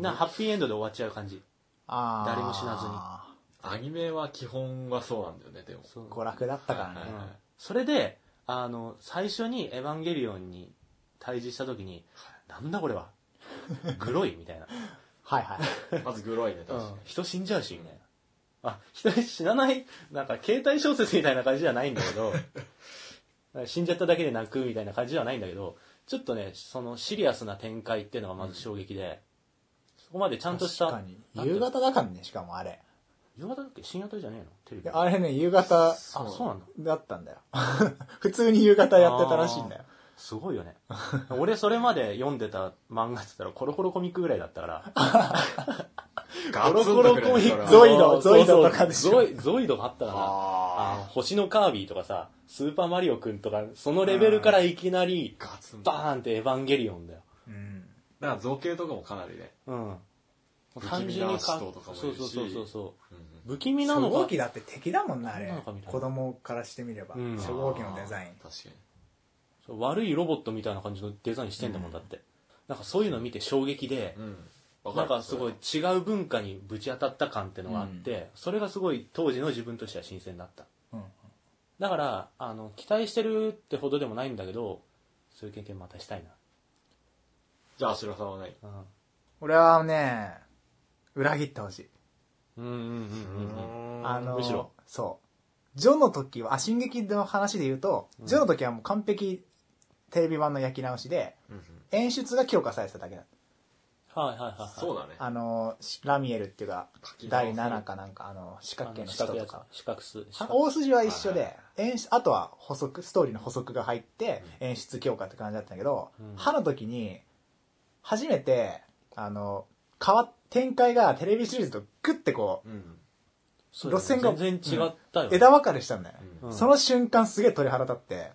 な、ハッピーエンドで終わっちゃう感じ。あー誰も死なずにアニメは基本はそうなんだよね、でも。娯楽だったからねはい。はいうんそれで、あの、最初にエヴァンゲリオンに対峙した時に、なんだこれは？グロいみたいな。[laughs] はいはい。まずグロいね、確かうん人死んじゃうし、みたいな。あ、人死なない、なんか携帯小説みたいな感じじゃないんだけど、[laughs] 死んじゃっただけで泣くみたいな感じではないんだけど、ちょっとね、そのシリアスな展開っていうのがまず衝撃で、そこまでちゃんとした。確かに。なんて夕方だからね、しかもあれ。夕方だっけ？深夜帯じゃねえの？テレビ。であれね、夕方あ、そうなんだ。だったんだよ。[laughs] 普通に夕方やってたらしいんだよ。すごいよね。[laughs] 俺それまで読んでた漫画って言ったらコロコロコミックぐらいだったから。[laughs] ガツンコロコロコミック。ゾイドゾイドとかでしょゾイゾイドがあったかな。あ星のカービィとかさ、スーパーマリオくんとか、そのレベルからいきなり、ーガツンと。バーンってエヴァンゲリオンだよ。うん。だから造形とかもかなりね。うん。不気味な使徒とかもいるしそうそうそうそう不気味な初のが、号機だって敵だもんな、あれ子供からしてみれば。うん初号機のデザイン。確かに。悪いロボットみたいな感じのデザインしてんだもんだって。なんかそういうの見て衝撃で、うん。なんかすごい違う文化にぶち当たった感ってのがあって、それがすごい当時の自分としては新鮮だった。うん。だから、あの、期待してるってほどでもないんだけど、そういう経験またしたいじゃあ、アシュラさんは何な。俺はね、裏切ってほしい。うん。うんうんうんうん。あの、むしろそう。ジョの時は、あ、進撃の話で言うと、ジョの時はもう完璧テレビ版の焼き直しで、うんうん演出が強化されてただけだ。はいはいはいはい。そうだね。あの、しラミエルっていうか第7かなんか、あの、四角形の人とか。四角数。あ大筋は一緒で、演出、あとは補足、ストーリーの補足が入って、演出強化って感じだったんだけど、うん歯の時に、初めて、あの、変わっ、展開がテレビシリーズとグッてこうん。そうだね路線が全然違ったよう、ね。枝分かれしたんだよね。うんその瞬間すげえ鳥肌立って、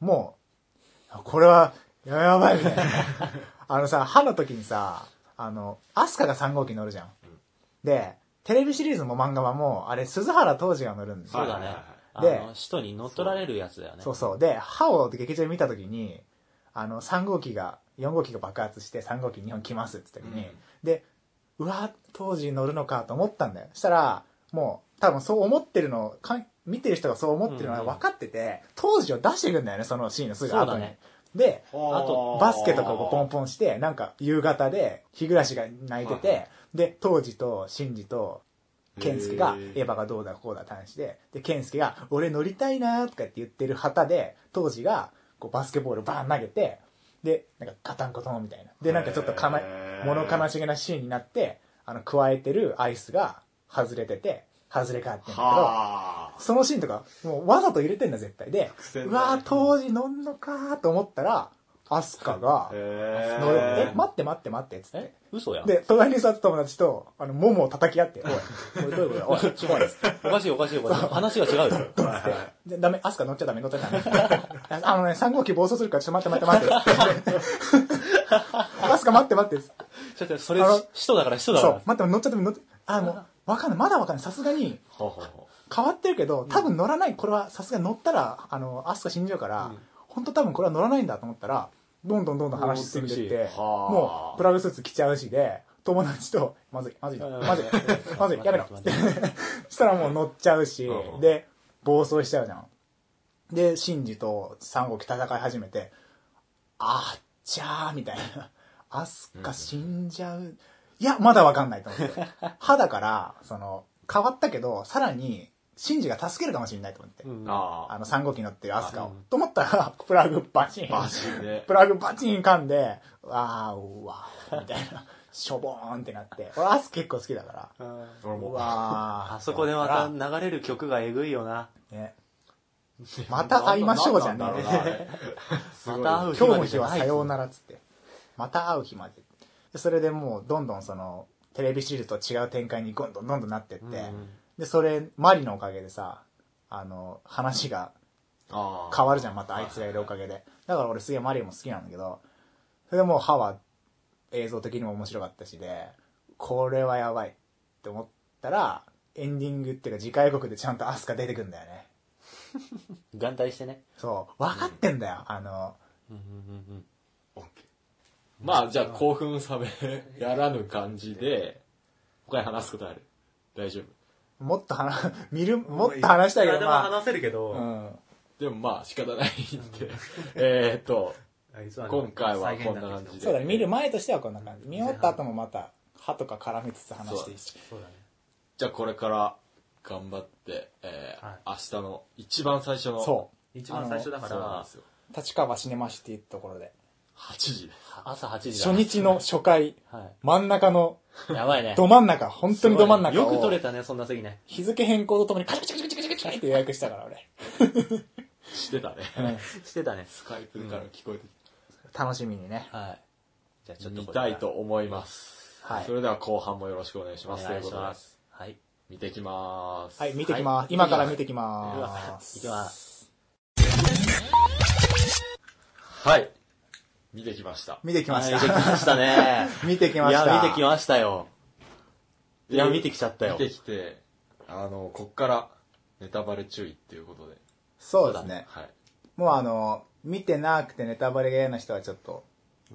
もう、これは、ややばいみたいな。[laughs] あのさ、歯の時にさ、あの、アスカが3号機乗るじゃん。で、テレビシリーズも漫画はもう、あれ、鈴原当時が乗るんですよ。そうだねでの、使徒に乗っ取られるやつだよね。そうそう。で、歯を劇場で見た時に、あの、3号機が、4号機が爆発して3号機日本来ますって言った時に、うんで、うわ、当時乗るのかと思ったんだよ。そしたら、もう、多分そう思ってるの、かん見てる人がそう思ってるのは分かってて、当時を出していくんだよね、そのシーンのすぐ後に。ねで、あと、バスケとかをポンポンして、なんか夕方で、日暮が泣いてて、はいで、当時とシンジと、ケンスケがエヴァがどうだこうだ話で、で、ケンスケが、俺乗りたいなーとかって言ってる旗で、当時が、こうバスケボールバーン投げて、で、なんかガタンコトンみたいな。で、なんかちょっとかなへ、ー物悲しげなシーンになって、あの、加えてるアイスが外れてて、外れかってんだけど、はそのシーンとか、もうわざと入れてんだ、絶対。で、うわー当時乗んのかーと思ったら、アスカがあ。、へ乗る、ーえ、待って待って待って、つってえ。嘘やん。で、隣に座った友達と、あの、ももを叩き合って、おい、おい、どういうことだ？おい、おかしいおかしいおかしい。話が違うよ。[laughs] で、ダメ、アスカ乗っちゃダメ、乗っちゃダメ。[laughs] あのね、3号機暴走するから、ちょっと待って待って待って。[laughs] アスカ待って待って。ちょっとそれあの、使徒だから使徒だか、そう待って、乗っちゃダメ、乗って、あ、もう、わかんない、まだわかんない。さすがに、変わってるけど、多分乗らない、これはさすがに乗ったら、あの、アスカ死んじゃうから、本当多分これは乗らないんだと思ったら、どんどんどんどん話進んでって、はあもう、プラグスーツ着ちゃうしで、友達と、まずい、まずい、うんまずい、まずい、[laughs] やめろ。待ってしたらもう乗っちゃうしう、んで、暴走しちゃうじゃん。で、シンジと三国戦い始めて、あっちゃーみたいな。アスカ死んじゃう。いや、まだわかんないと思って。[laughs] 歯だから、その、変わったけど、さらに、シンジが助けるかもしれないと思って。うんう。ああの、三号機乗ってるアスカを。うんと思ったら、プラグバチン。あ。マジで。プラグバチン噛んで、わー、うわー、みたいな。しょぼーんってなって。俺、アス結構好きだから。う俺も。わー。あそこでまた流れる曲がえぐいよな。ね。[laughs] また会いましょうじゃねなんだろうなあれ [laughs] すごいまた会う日今日の日はさようならっつって。また会う日まで。でそれでもう、どんどんその、テレビシリーズと違う展開にどんどんどんどんなってって、うんで、それ、マリのおかげでさ、あの、話があー変わるじゃん、またあいつがいるおかげで。だから俺すげえマリオも好きなんだけど、それでもう歯は映像的にも面白かったしで、これはやばいって思ったら、エンディングっていうか次回予告でちゃんとアスカ出てくんだよね。眼帯してね。そう、分かってんだよ。あの、うんうんうんオッケーまあ、じゃあ興奮冷めやらぬ感じで、他に話すことある？大丈夫？もっと話、[laughs] 見る、もっと話したいけど、まあ、せるけどうん。でもまあ仕方ないんで。[laughs] えーっと、今回はこんな感じで。そうだね、見る前としてはこんな感じ。見終わった後もまた、歯とか絡めつつ話していいし。そうだね。じゃあこれから頑張って、えーはい明日の一番最初の。そう。一番最初だからそうなんです、よ。立川シネマシティってところで。8時です。朝8時だ。初日の初回、は真ん中の、い。やばいね。ど真ん中、本当にど真ん中を。よく取れたね、そんな席ね。日付変更とともにカチカチカチカチカチカチって予約したから俺。してたね。してたね。スカイプから聞こえて楽しみにね。はい。じゃあちょっと見これからたいと思います。はいそれでは後半もよろしくお願いしおます。願いしということでます。はい。見てきます。はい、見てきます。はい今から見てきうまわす。いきます。はい。見てきました。見てきましはい見てきた。ましたね。[laughs] 見てきました。いや、見てきましたよ。いや、見てきちゃったよ。見てきて、あの、こっからネタバレ注意っていうことで。そうですね。はい。もうあの、見てなくてネタバレが嫌な人はちょっと、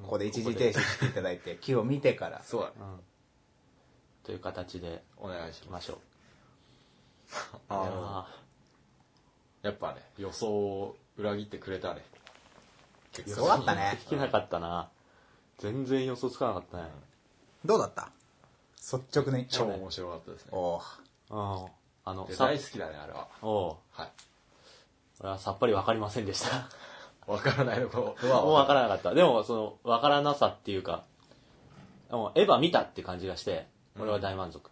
ここで一時停止していただいて、[laughs] 気を見てから。そうだね。うん。という形でお願いしま。いきますしょう。[laughs] あの、あやっぱね、予想を裏切ってくれたね。結そうだったねー。できなかったな。全然予想つかなかったね。どうだった？率直に。超面白かったですね。おううん。あの、大好きだね、あれは。おうはい。俺はさっぱりわかりませんでした。わからないのは [laughs] もうわからなかった。でも、その、わからなさっていうか、もうエヴァ見たって感じがして、俺は大満足。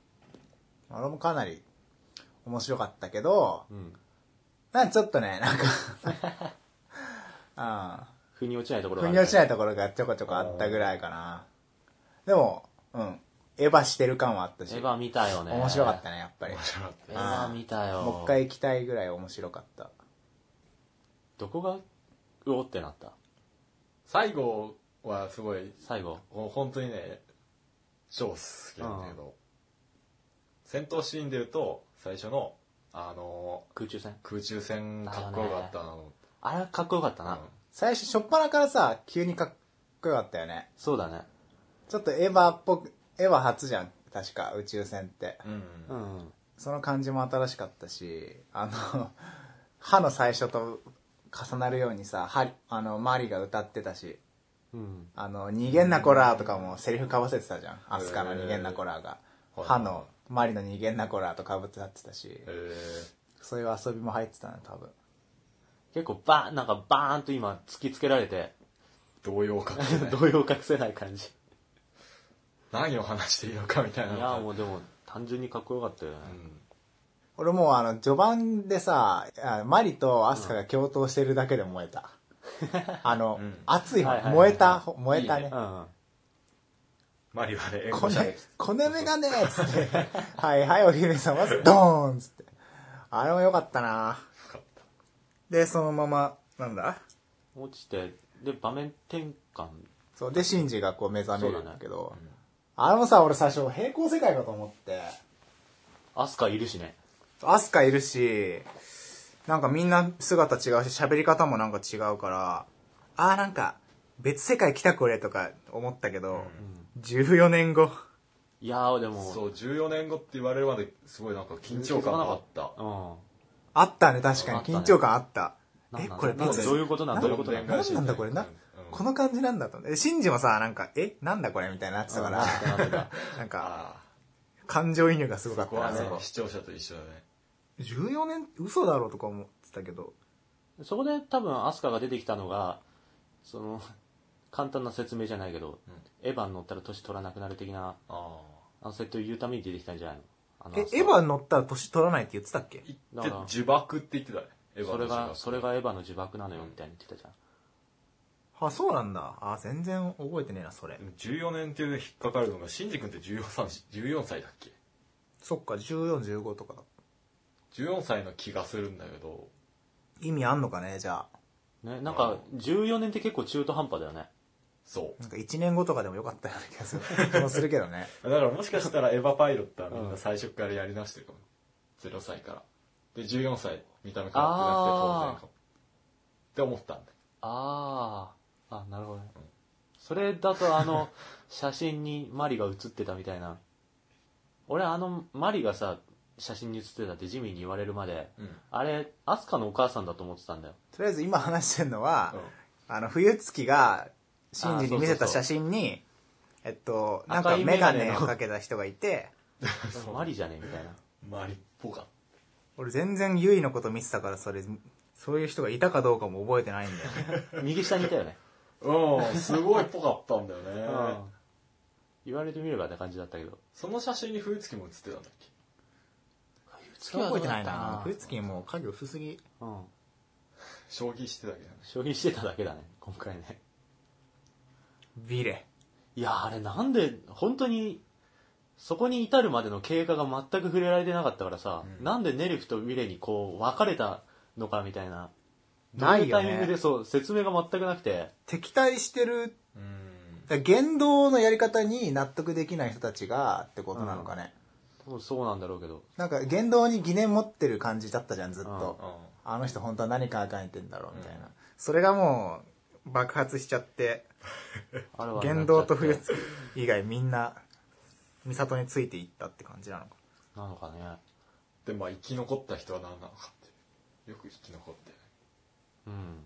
俺もかなり面白かったけど、うん。なんかちょっとね、なんか、[laughs] あ腑に落ちないところ腑があるに落ちないところがちょこちょこあったぐらいかな。でも、うん。エヴァしてる感はあったし、エヴァ見たよね。面白かったね、やっぱり。面白かったエヴァ見たよ。もう一回行きたいぐらい面白かった。どこが、うおってなった？最後はすごい、最後？もう本当にね、超好きなんだけど、戦闘シーンで言うと、最初の、あの空中戦？ー空中戦かっこよかったなと思って。あれかっこよかったな。うん最初、初っ端からさ、急にかっこよかったよね。そうだね。ちょっとエヴァっぽく、エヴァ初じゃん、確か、宇宙船って。うんうん。その感じも新しかったし、あの、[laughs] 歯の最初と重なるようにさ、はあの、マリが歌ってたし、うん。あの、逃げんなこらーとかもセリフかぶせてたじゃん。アスカの逃げんなこらーが。はい歯の、マリの逃げんなこらーとかぶってってたし、えそういう遊びも入ってたね、多分。結構バーン、なんかバーンと今突きつけられて、ー、動揺を隠せない。動揺を隠せない感じ。何を話していいのかみたいな。いや、もうでも、単純にかっこよかったよね。俺もうあの、序盤でさ、あマリとアスカが共闘してるだけで燃えた。あの、うん熱い燃えた、燃えたねいいね。うん。マリはね、援こね護射撃。、こねめがねっつって、はいはいお姫様、ドーンっつって。あれもよかったなで、そのまま、なんだ？落ちて、で、場面転換。そう、で、シンジがこう目覚めるんだけど、うんあれもさ、俺最初平行世界かと思って、アスカいるしね。アスカいるし、なんかみんな姿違うし、喋り方もなんか違うから、あーなんか、別世界来たこれとか思ったけど、14年後。いやーでも、そう、14年後って言われるまですごいなんか緊張感があった。うん。あったね、確かに。緊張感あった。え、これどういうことなんなどういうことなんなんなんだこれな、うん。この感じなんだと。え、シンジもさ、なんか、え、なんだこれみたいになってたから、うんなんか、あ [laughs] 感情移入がすごかあ、ったね。視聴者と一緒だね。14年？嘘だろうとか思ってたけど、そこで多分アスカが出てきたのが、その、簡単な説明じゃないけど、エヴァに乗ったら年取らなくなる的な、ああの設定を言うために出てきたんじゃないの？え、エヴァに乗ったら年取らないって言ってたっけ？あ。言って、呪縛って言ってたね。エヴァそれが、の呪縛それがエヴァの呪縛なのよ、みたいに言ってたじゃん。あ、そうなんだ。あ、全然覚えてねえな、それで。も14年っていうのに引っかかるのが、シンジ君って14歳 ,14 歳だっけ？そっか、14、15とかだ。?14 歳の気がするんだけど、意味あんのかね、じゃあ。ね、なんか、14年って結構中途半端だよね。そなんか1年後とかでもよかったような気がする気もするけどね。う。[laughs] だからもしかしたらエヴァパイロットはみんな最初からやり直してるかも。0歳から。で、14歳、見た目変わってなくて当然かも。って思ったんだよ。ああ、あ、なるほどね。それだとあの、[laughs] 写真にマリが写ってたみたいな。俺あの、マリがさ、写真に写ってたってジミーに言われるまで、うん。あれ、アスカのお母さんだと思ってたんだよ。とりあえず今話してるのは、あの、冬月が、シンジに見せた写真に、えっと、なんか赤いメガメガネのネをかけた人がいて、そ [laughs] うマリじゃねみたいな。マリっぽかっ俺全然ユイのこと見てたから、それ、そういう人がいたかどうかも覚えてないんだよね。[laughs] 右下にいたよね。た。うん、すごいっぽかったんだよね。うん。言われてみればって感じだったけど。その写真に冬月も写ってたんだっけ？覚えてないな。な冬月もう影薄すぎ。うん。[laughs] 将棋してたけどね。消費してただけだね、今回ね。ビレ。いや、あれなんで、本当に、そこに至るまでの経過が全く触れられてなかったからさ、うんなんでネリフとウィレにこう、別れたのかみたいな。ないよねどういうタイミングでそう、説明が全くなくて、敵対してる、うん。だから言動のやり方に納得できない人たちがってことなのかね。多分そうなんだろうけど。なんか言動に疑念持ってる感じだったじゃん、ずっと。うんあの人本当は何考えてんだろうみたいな。それがもう爆発しちゃって、言動と冬月以外みんな、美里についていったって感じなのか。なのかね。で、まあ生き残った人は何なのかって。よく生き残って。うん。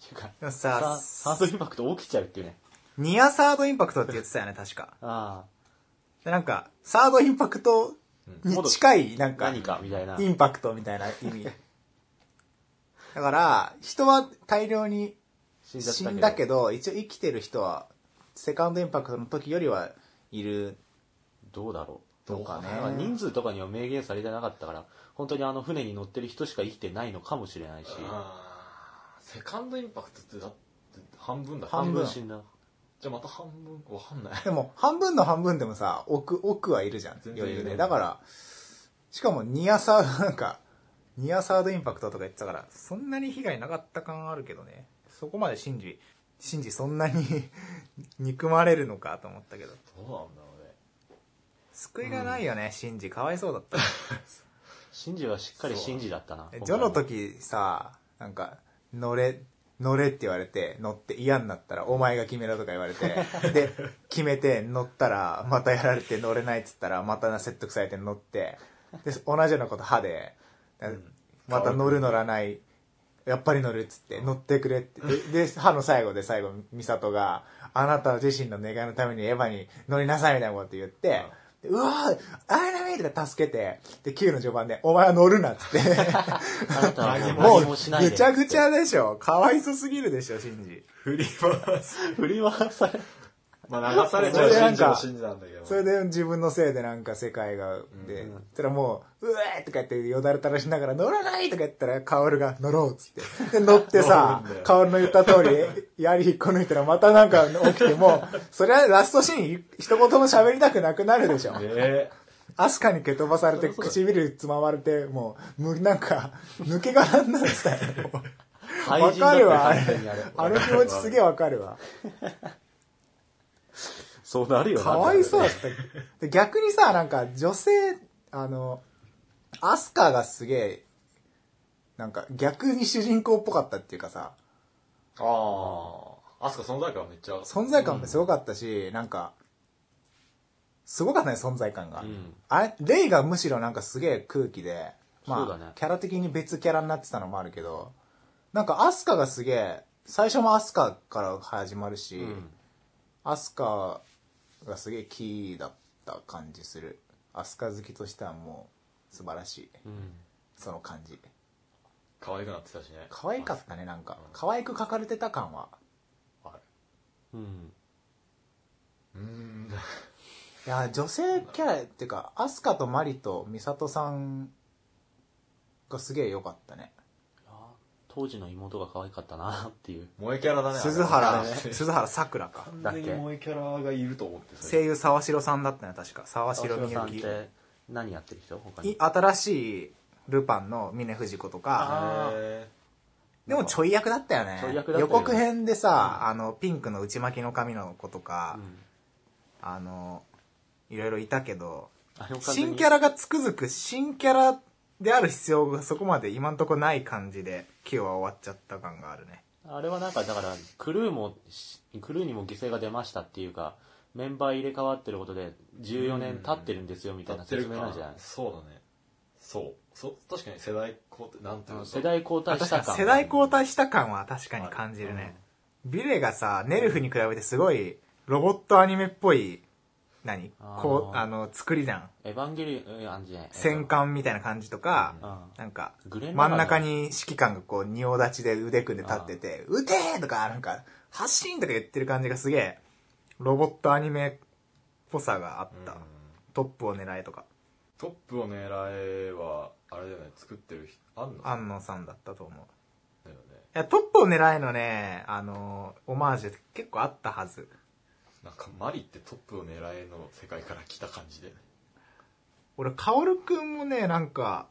ていうか、でもささ、サードインパクト起きちゃうっていうね。ニアサードインパクトって言ってたよね、確か。[laughs] あで、なんか、サードインパクトに近い、なんあ、か、何かみたいな。インパクトみたいな意味。だから、人は大量に死んじゃった死んだけど、一応生きてる人は、セカンドインパクトの時よりはいる。どうだろう。とかね。なんか人数とかには明言されてなかったから本当にあの船に乗ってる人しか生きてないのかもしれないし。あーセカンドインパクトってだって半分だ。半分死んだ。じゃあまた半分わかんない。でも半分の半分でもさ奥奥はいるじゃん全然いる余裕で。だからしかもニアサードなんかニアサードインパクトとか言ってたからそんなに被害なかった感あるけどねそこまでシンジシンジそんなに [laughs] 憎まれるのかと思ったけど。どうなんだろうね救いがないよね、シンジかわいそうだった。シンジはしっかりシンジだったなえジョの時さなんか乗れ乗れって言われて乗って嫌になったらお前が決めろとか言われて [laughs] で決めて乗ったらまたやられて乗れないっつったらまた説得されて乗ってで同じようなこと歯で、また乗る乗らないやっぱり乗るっつって乗ってくれって。でで歯の最後で最後美里があなた自身の願いのためにエヴァに乗りなさいみたいなこと言って、でうわーアイラメイとか助けて。で9の序盤でお前は乗るなっつって。あなたはもうぐちゃぐちゃでしょ。かわいそすぎるでしょシンジ。振り回す。振り回されまあ流されちゃう信じも信じなんだけどそれで自分のせいでなんか世界がで、うんそしたらもう「うえー!」とか言ってよだれ垂らしながら「乗らない!」とか言ったら薫が「乗ろう」っつってで乗ってさ乗るんだよ薫の言った通り槍引っこ抜いたらまたなんか起きてもそれはラストシーン一言も喋りたくなくなるでしょえアスカに蹴飛ばされて唇つままれてもうむなんか抜け殻になってたよ [laughs] わかるわ、あれ。あの気持ちすげえわかるわ。そうなるよな。かわいそうだった。で逆にさ、なんか女性、あの、アスカがすげえ、なんか逆に主人公っぽかったっていうかさ、ああアスカ存在感めっちゃ。存在感もすごかったし、なんか、すごかったね、存在感が。うん。あれ、レイがむしろなんかすげえ空気で、まあ、そうだね。キャラ的に別キャラになってたのもあるけど、なんかアスカがすげえ、最初もアスカから始まるし、うんアスカがすげえキーだった感じする。アスカ好きとしてはもう素晴らしい。うんその感じ。可愛くなってたしね可愛かったね、なんかうん。可愛く描かれてた感は。あうんれうーん [laughs] いや、女性キャラっていうか、アスカとマリとミサトさんがすげえ良かったね。当時の妹が可愛かったなっていう。萌えキャラだね鈴原、鈴原さくらか。完全に萌えキャラがいると思ってそ声れ優沢城さんだったね、確か。沢城みゆき。て何やってる人？他いに新しいルパンの峰不二子とか、でもちょい役だったよね。ちょい役だったよ予告編でさ、あの、ピンクの内巻きの髪の子とかう、ん。あの、いろいろいたけど、新キャラがつくづく新キャラである必要がそこまで今んとこない感じで、今日は終わっちゃった感があるね。あれはなんかだからクルーもクルーにも犠牲が出ましたっていうかメンバー入れ替わってることで14年経ってるんですよみたいな説明なんじゃない？そうだね。そう。そう確かに世代交代なんていうの？世代交代確かに。した感世代交代した感は確かに感じるね。ビレがさ、ネルフに比べてすごいロボットアニメっぽい、何？こう、あの、作りじゃん。エヴァンゲリオンじゃない。戦艦みたいな感じとか、うん。なんか真ん中に指揮官がこう、仁王立ちで腕組んで立ってて、撃てーとか、なんか、発進とか言ってる感じがすげえ、ロボットアニメっぽさがあった。うん。トップを狙えとか、トップを狙えはあれだよね作ってる人あん？の安野さんだったと思う。だよね。いや、トップを狙えのね、あの、オマージュ結構あったはず。なんかマリってトップを狙えの世界から来た感じでね。俺、カオルくんもね、なんか、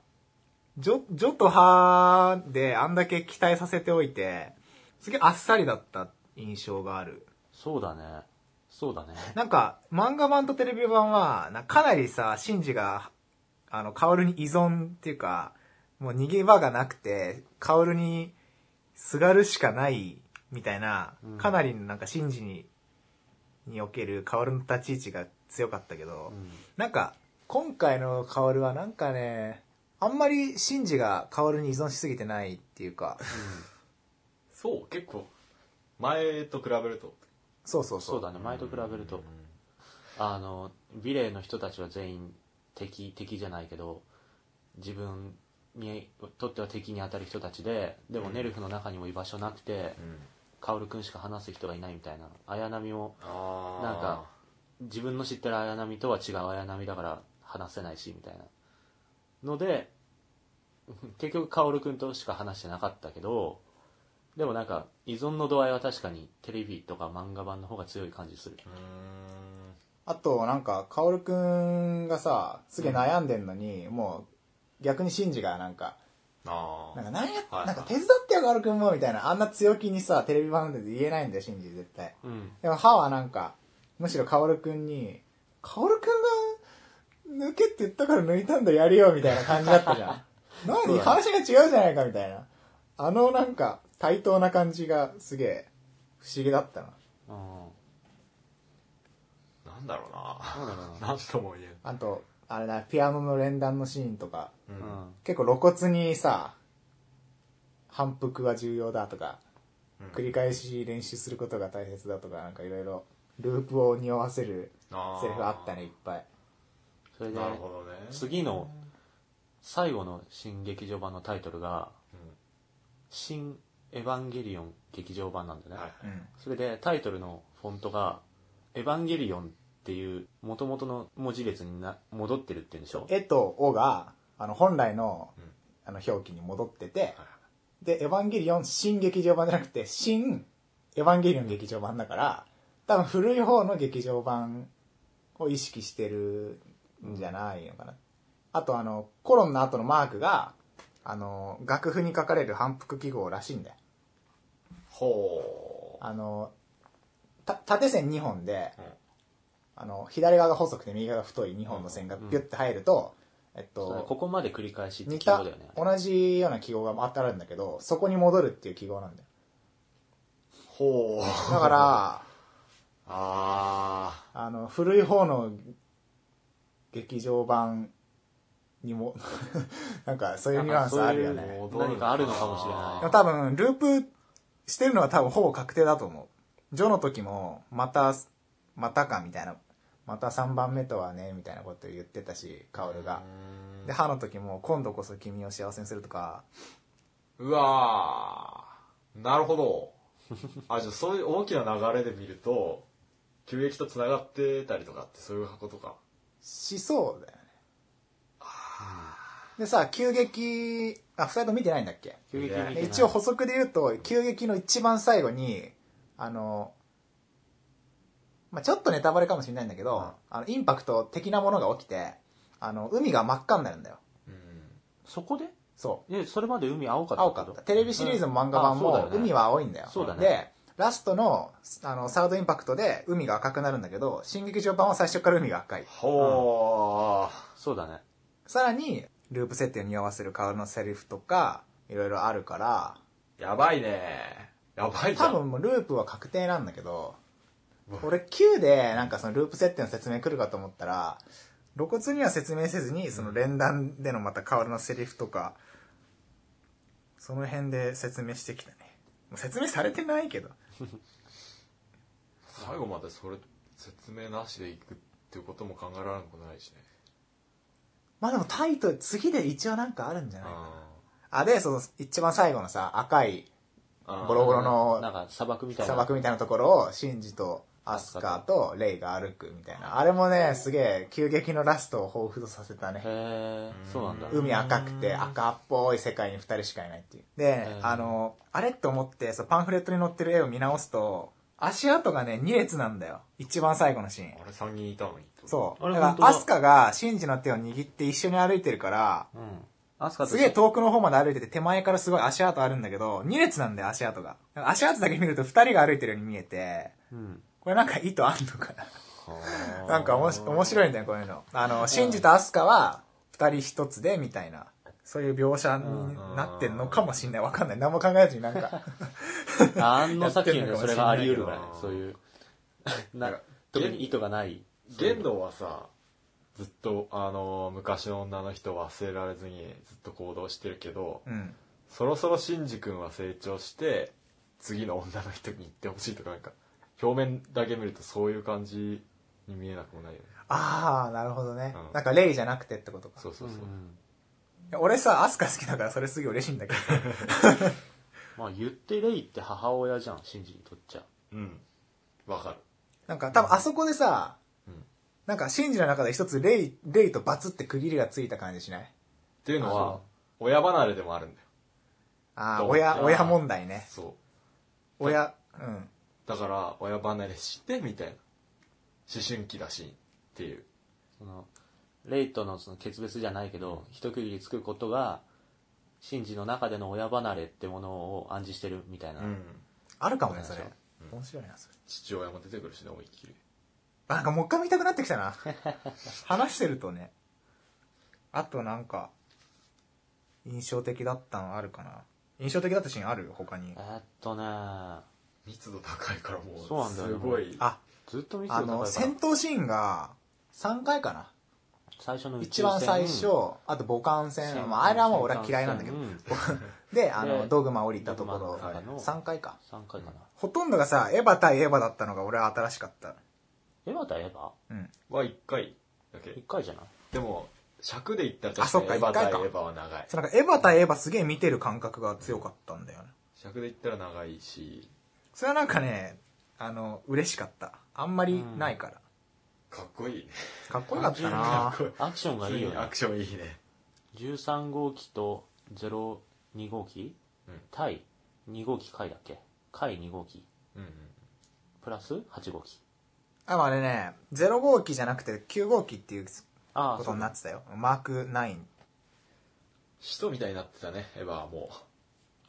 ジョ、ジョとハーであんだけ期待させておいて、すげえあっさりだった印象がある。そうだね。そうだね。なんか、漫画版とテレビ版は、なかなりさ、シンジが、あの、カオルに依存っていうか、もう逃げ場がなくて、カオルにすがるしかない、みたいな、うん。かなりなんかシンジに、におけるカオルの立ち位置が強かったけど、うん。なんか、今回のカオルはなんかね、あんまりシンジがカオルに依存しすぎてないっていうか、そう結構前と比べると。そうそうそう。そうだね前と比べると。あのビレーの人たちは全員敵敵じゃないけど自分にとっては敵に当たる人たちででもうん。ネルフの中にも居場所なくて、うんカオルくんしか話す人がいないみたいな。綾波もなんか自分の知ってる綾波とは違う綾波だから話せないしみたいな。ので [laughs] 結局薫君としか話してなかったけどでもなんか依存の度合いは確かにテレビとか漫画版の方が強い感じする。うーん。あと、なんか、カオルくんがさ、すげえ悩んでんのに、もう、逆にシンジがなんか、なんか、なんや、はい。なんか手伝ってよ、カオルくんも、みたいな、あんな強気にさ、テレビ番組で言えないんだよ、シンジ絶対。うん。でも、歯はなんか、むしろカオルくんに、カオルくんが、抜けって言ったから抜いたんだ、やるよ、みたいな感じだったじゃん。[laughs] 何？話が違うじゃないか、みたいな。あの、なんか、対等な感じが、すげえ、不思議だったな。うんなんだろうな。なんだろうな。[laughs] なんとも言えん。あと、あれだ、ピアノの連弾のシーンとか、ううん。ん結構露骨にさ、反復は重要だとか、うん。繰り返し練習することが大切だとか、なんかいろいろ、ループを匂わせるセリフあったね、いっぱい。それでね。次の最後の新劇場版のタイトルがう「新エヴァンゲリオン劇場版」なんだよね、んはい。うん。それでタイトルのフォントが「エヴァンゲリオン」っていう元々の文字列にな戻ってるって言うんでしょ？えとおが、あの、本来のうん、あの、表記に戻ってて、はいで、エヴァンゲリオン新劇場版じゃなくて、新エヴァンゲリオン劇場版だから、多分古い方の劇場版を意識してるんじゃないのかな。あとあの、コロンの後のマークが、あの、楽譜に書かれる反復記号らしいんだよ。ほあの、た縦線2本で、うんあの、左側が細くて右側が太い2本の線がピュッて入ると、えっと、ここまで繰り返しって似た記号だよね。同じような記号が当たるんだけどそこに戻るっていう記号なんだよ。うほう。だから [laughs] ああの古い方の劇場版にも [laughs] なんかそういうニュアンスあるよね。何かあるのかもしれない。でも多分ループしてるのは多分ほぼ確定だと思う。ジョの時もまたまたかみたいなまた3番目とはねみたいなこと言ってたしあ薫が。うで歯の時も今度こそ君を幸せにするとか。うわー。なるほど。[laughs] あじゃあそういう大きな流れで見ると急激と繋がってたりとかってそういうことか。しそうだよね。でさ、急激、あ、二人とも見てないんだっけ？急激一応補足で言うと、急激の一番最後に、あの、まあ、ちょっとネタバレかもしれないんだけど、うん。あの、インパクト的なものが起きて、あの、海が真っ赤になるんだよ。うん。そこで？そう。えそれまで海青かった青かった。テレビシリーズも漫画版も海は青いんだよ。そうだね。で、ラストのあのサードインパクトで海が赤くなるんだけど、新劇場版は最初から海が赤い。ほそうだね。さらに、ループ設定を匂わせる顔のセリフとか、いろいろあるから、ーやばいね。やばいじゃん。多分もうループは確定なんだけど、[laughs] 俺9でなんかそのループ設定の説明来るかと思ったら、露骨には説明せずに、その連弾でのまた顔のセリフとか、その辺で説明してきたね。もう説明されてないけど。[laughs] 最後までそれ説明なしでいくっていうことも考えられなくないしねまあでもタイトル、次で一応なんかあるんじゃないかな。ああ、で、その一番最後のさ、赤いーボロボロのなんか砂漠みたいな砂漠みたいなところをシンジとアスカとレイが歩くみたいな。あれもね、すげえ急激のラストを彷彿とさせたね。へえそうなんだ海赤くて赤っぽい世界に二人しかいないっていう。でう、んあの、あれって思って、そうパンフレットに載ってる絵を見直すと、足跡がね、2列なんだよ。一番最後のシーン。あれ3人いたのにそう。あれ本当だだから、アスカがシンジの手を握って一緒に歩いてるから、うんアスカとすげえ遠くの方まで歩いてて手前からすごい足跡あるんだけど、2列なんだよ、足跡が。足跡だけ見ると2人が歩いてるように見えて、うんこれなんか意図あんのかな？はあなんかおもし面白いんだよ、こういうの。あの、シンジとアスカは2人一つで、みたいな。そういう描写になってんのかもしんない。わかんない。何も考えずになんか。[laughs] あの作品でそれがあり得るからねそういうななんか特に意図がない玄道はさずっとあの昔の女の人を忘れられずにずっと行動してるけどうん。そろそろシンジ君は成長して次の女の人に行ってほしいとかなんか表面だけ見るとそういう感じに見えなくもないよねあー、なるほどね。うんなんかレイじゃなくてってことか。そうそうそう、いや俺さ、アスカ好きだからそれすげえ嬉しいんだけど。[laughs] まあ言ってレイって母親じゃんシンジにとっちゃうんわかるなんか多分あそこでさ、うんなんか、シンジの中で一つ、レイ、レイとバツって区切りがついた感じしない？っていうのあは、親離れでもあるんだよ。ああ、どう親、親問題ね。そう。親、うん。だから、親離れして、みたいな。思春期だし、っていう。そのレイとのその決別じゃないけど一区切りつくことがシンジの中での親離れってものを暗示してるみたいな、うん。あるかもね、それうん。面白いな、それ。父親も出てくるしね、思いっきり。あなんかもう一回見たくなってきたな。[laughs] 話してるとね。あとなんか、印象的だったのあるかな。印象的だったシーンある？他にえ。ーっとね密度高いからもう、そうなんだすごい。あ、ずっと見てあの、たから戦闘シーンが3回かな。最初の一船番最初、あと母艦戦、まあ、あれはもう俺は嫌いなんだけど。[laughs] で、あの、でドグマ降りたところドグマの中、の3回か。3回かな、ほとんどがさ、エヴァ対エヴァだったのが俺は新しかった。エヴァ対エヴァ？うん。は1回だけ1。回じゃない？でも、尺で言ったらあそっかエヴァ対一回かエヴァは長い。そうなんかエヴァ対エヴァすげえ見てる感覚が強かったんだよね。尺で言ったら長いし、それはなんかね、あの、嬉しかった。あんまりないから。かっこいいね。かっこよかったかなっこいい。アクションがいいよねアクションいいね。13号機と02号機、うん対2号機回だっけ？回2号機うんうん。プラス8号機あ、まああれね、0号機じゃなくて9号機っていうことになってたよ。マーク9。使徒みたいになってたね、エヴァはも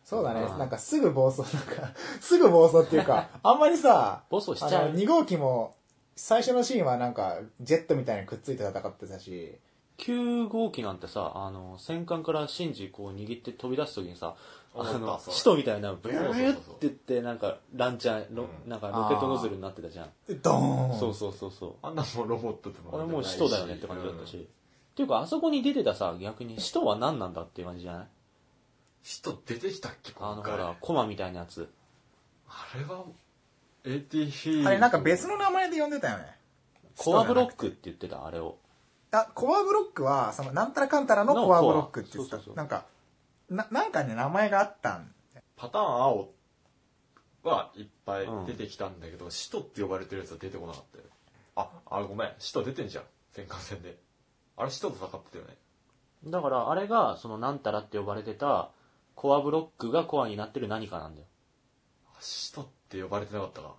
そうだね。う。んなんかすぐ暴走、なんか、[laughs] すぐ暴走っていうか、[laughs] あんまりさ、暴走しちゃう。あの2号機も、最初のシーンはなんか、ジェットみたいにくっついて戦ってたし、9号機なんてさあの戦艦からシンジこう握って飛び出す時にさあ思った。のそう使徒みたいなブユそうそうそう。ーって言ってなんかランチャーロうんなんかロケットノズルになってたじゃん。でドー。ンそうそうそうそう。う。あんなもんロボットってあれもう使徒だよねって感じだったし、っていうかあそこに出てたさ逆に使徒は何なんだっていう感じじゃない？使徒出てきたっけあのほらコマみたいなやつあれは、AT あれなんか別の名前で呼んでたよね。コアブロックって言ってたあれをあ、コアブロックは、その、なんたらかんたらのコアブロックって言ってたそうそう。そうなんか、な、なんかね、名前があったん。パターン青はいっぱい出てきたんだけど、使徒って呼ばれてるやつは出てこなかったよ。あ、あれごめん、使徒出てんじゃん。戦艦戦で。あれ使徒と戦ってたよね。だからあれがそのなんたらって呼ばれてたコアブロックがコアになってる何かなんだよあ使徒って呼ばれてなかったか。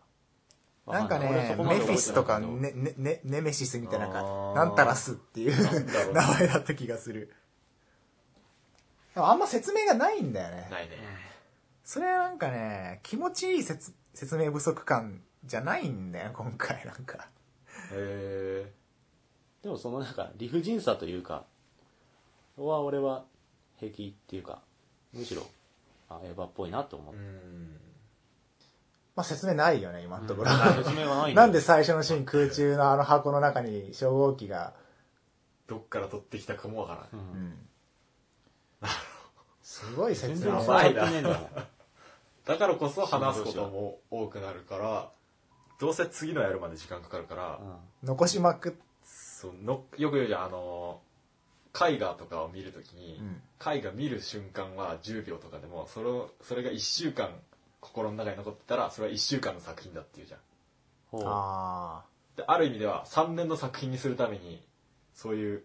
なんかねメフィスとか覚えてないけどね、ね、ね、ネメシスみたいな、なんかあーなんたらスっていう名前だった気がする。あんま説明がないんだよね。ないね。それはなんかね、気持ちいい説説明不足感じゃないんだよ、今回なんか。へでもそのなんか理不尽さというかは俺は平気っていうかむしろあエヴァっぽいなと思ー。うう、ん。まあ説明ないよね、今のところ。説明はない [laughs] なんで最初のシーン空中のあの箱の中に初号機が、どっから取ってきたかもわからない。うんうん。[laughs] すごい説明な伝わってねえんだからこそ話すことも多くなるから、どうせ次のやるまで時間かかるから、残しまくっそうのよく言うじゃん、あの、絵画とかを見るときに、うん絵画見る瞬間は10秒とかでも、それをそれが1週間心の中に残ってたら、それは1週間の作品だっていうじゃん。あで、ある意味では3年の作品にするために、そういう、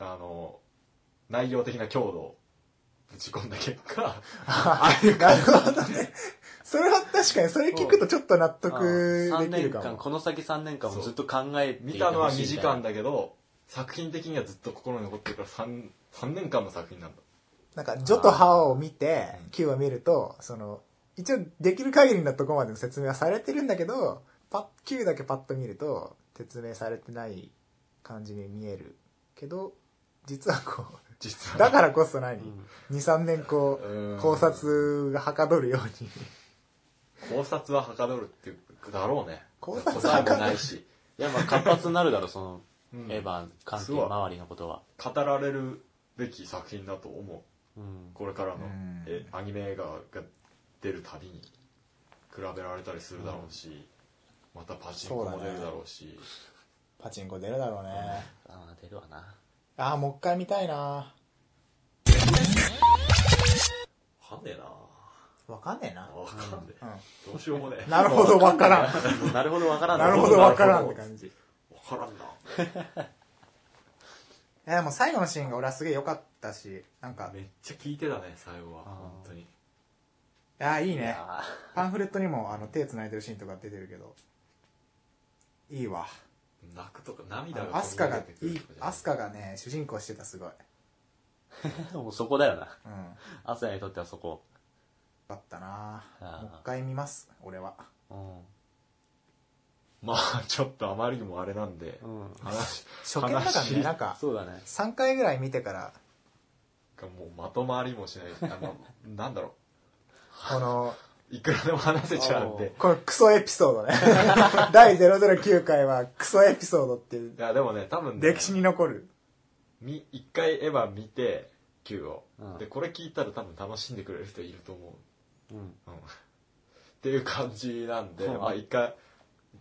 あの、内容的な強度をぶち込んだ結果、あ。なるほどね。それは確かに、それ聞くとちょっと納得3できる年間かも。この先3年間もずっと考えて見たのは2ほしい時間だけど、作品的にはずっと心に残ってるから 3, 3年間の作品なんだ。なんか、ジョとハオを見て、Q を見ると、その、一応できる限りのとこまでの説明はされてるんだけど、パッ、Q だけパッと見ると、説明されてない感じに見える。けど、実はこう、実は。だからこそ何、うん2、3年こう考察がはかどるように。考察ははかどるっていうだろうね。考察は答えもないし。いやまあ活発になるだろそのうん。エヴァ関係周りのことは。語られるべき作品だと思う。うん。これからの。うん。えアニメ映画が出るたびに比べられたりするだろうし、またパチンコも出るだろうし、パチンコ出るだろうね。ああ出るわな。ああ、もう一回見たいな。はんねえな。わかんねえな。わかんねえ、うどうしようもねえ。ん。なるほど、わからん。[laughs] なるほどわからん。なるほど、わからんって感じ。わからんな。[laughs] いやでも最後のシーンが俺はすげえ良かったし、なんか、めっちゃ聞いてたね、最後は。本当に。いや、いいね。パンフレットにもあの手繋いでるシーンとか出てるけど、いいわ。泣くとか涙がアスカがいいアスカがね、主人公してたすごい。ー [laughs] もうそこだよな。うん。アスヤにとってはそこ。だったなもう一回見ます、俺は。うん。まあ、ちょっとあまりにもあれなんで、うん。話、初見だからね、話なんか、そうだね。3回ぐらい見てから、がもうまとまりもしない。あの、[laughs] なんだろこの、う。いくらでも話せちゃうんで。このクソエピソードね。[laughs] 第009回はクソエピソードっていういや、でもね、多分ね、歴史に残る。み一回エヴァ見て、Q を、うんで、これ聞いたら多分楽しんでくれる人いると思う。うん。うん。っていう感じなんで、まあ一回、一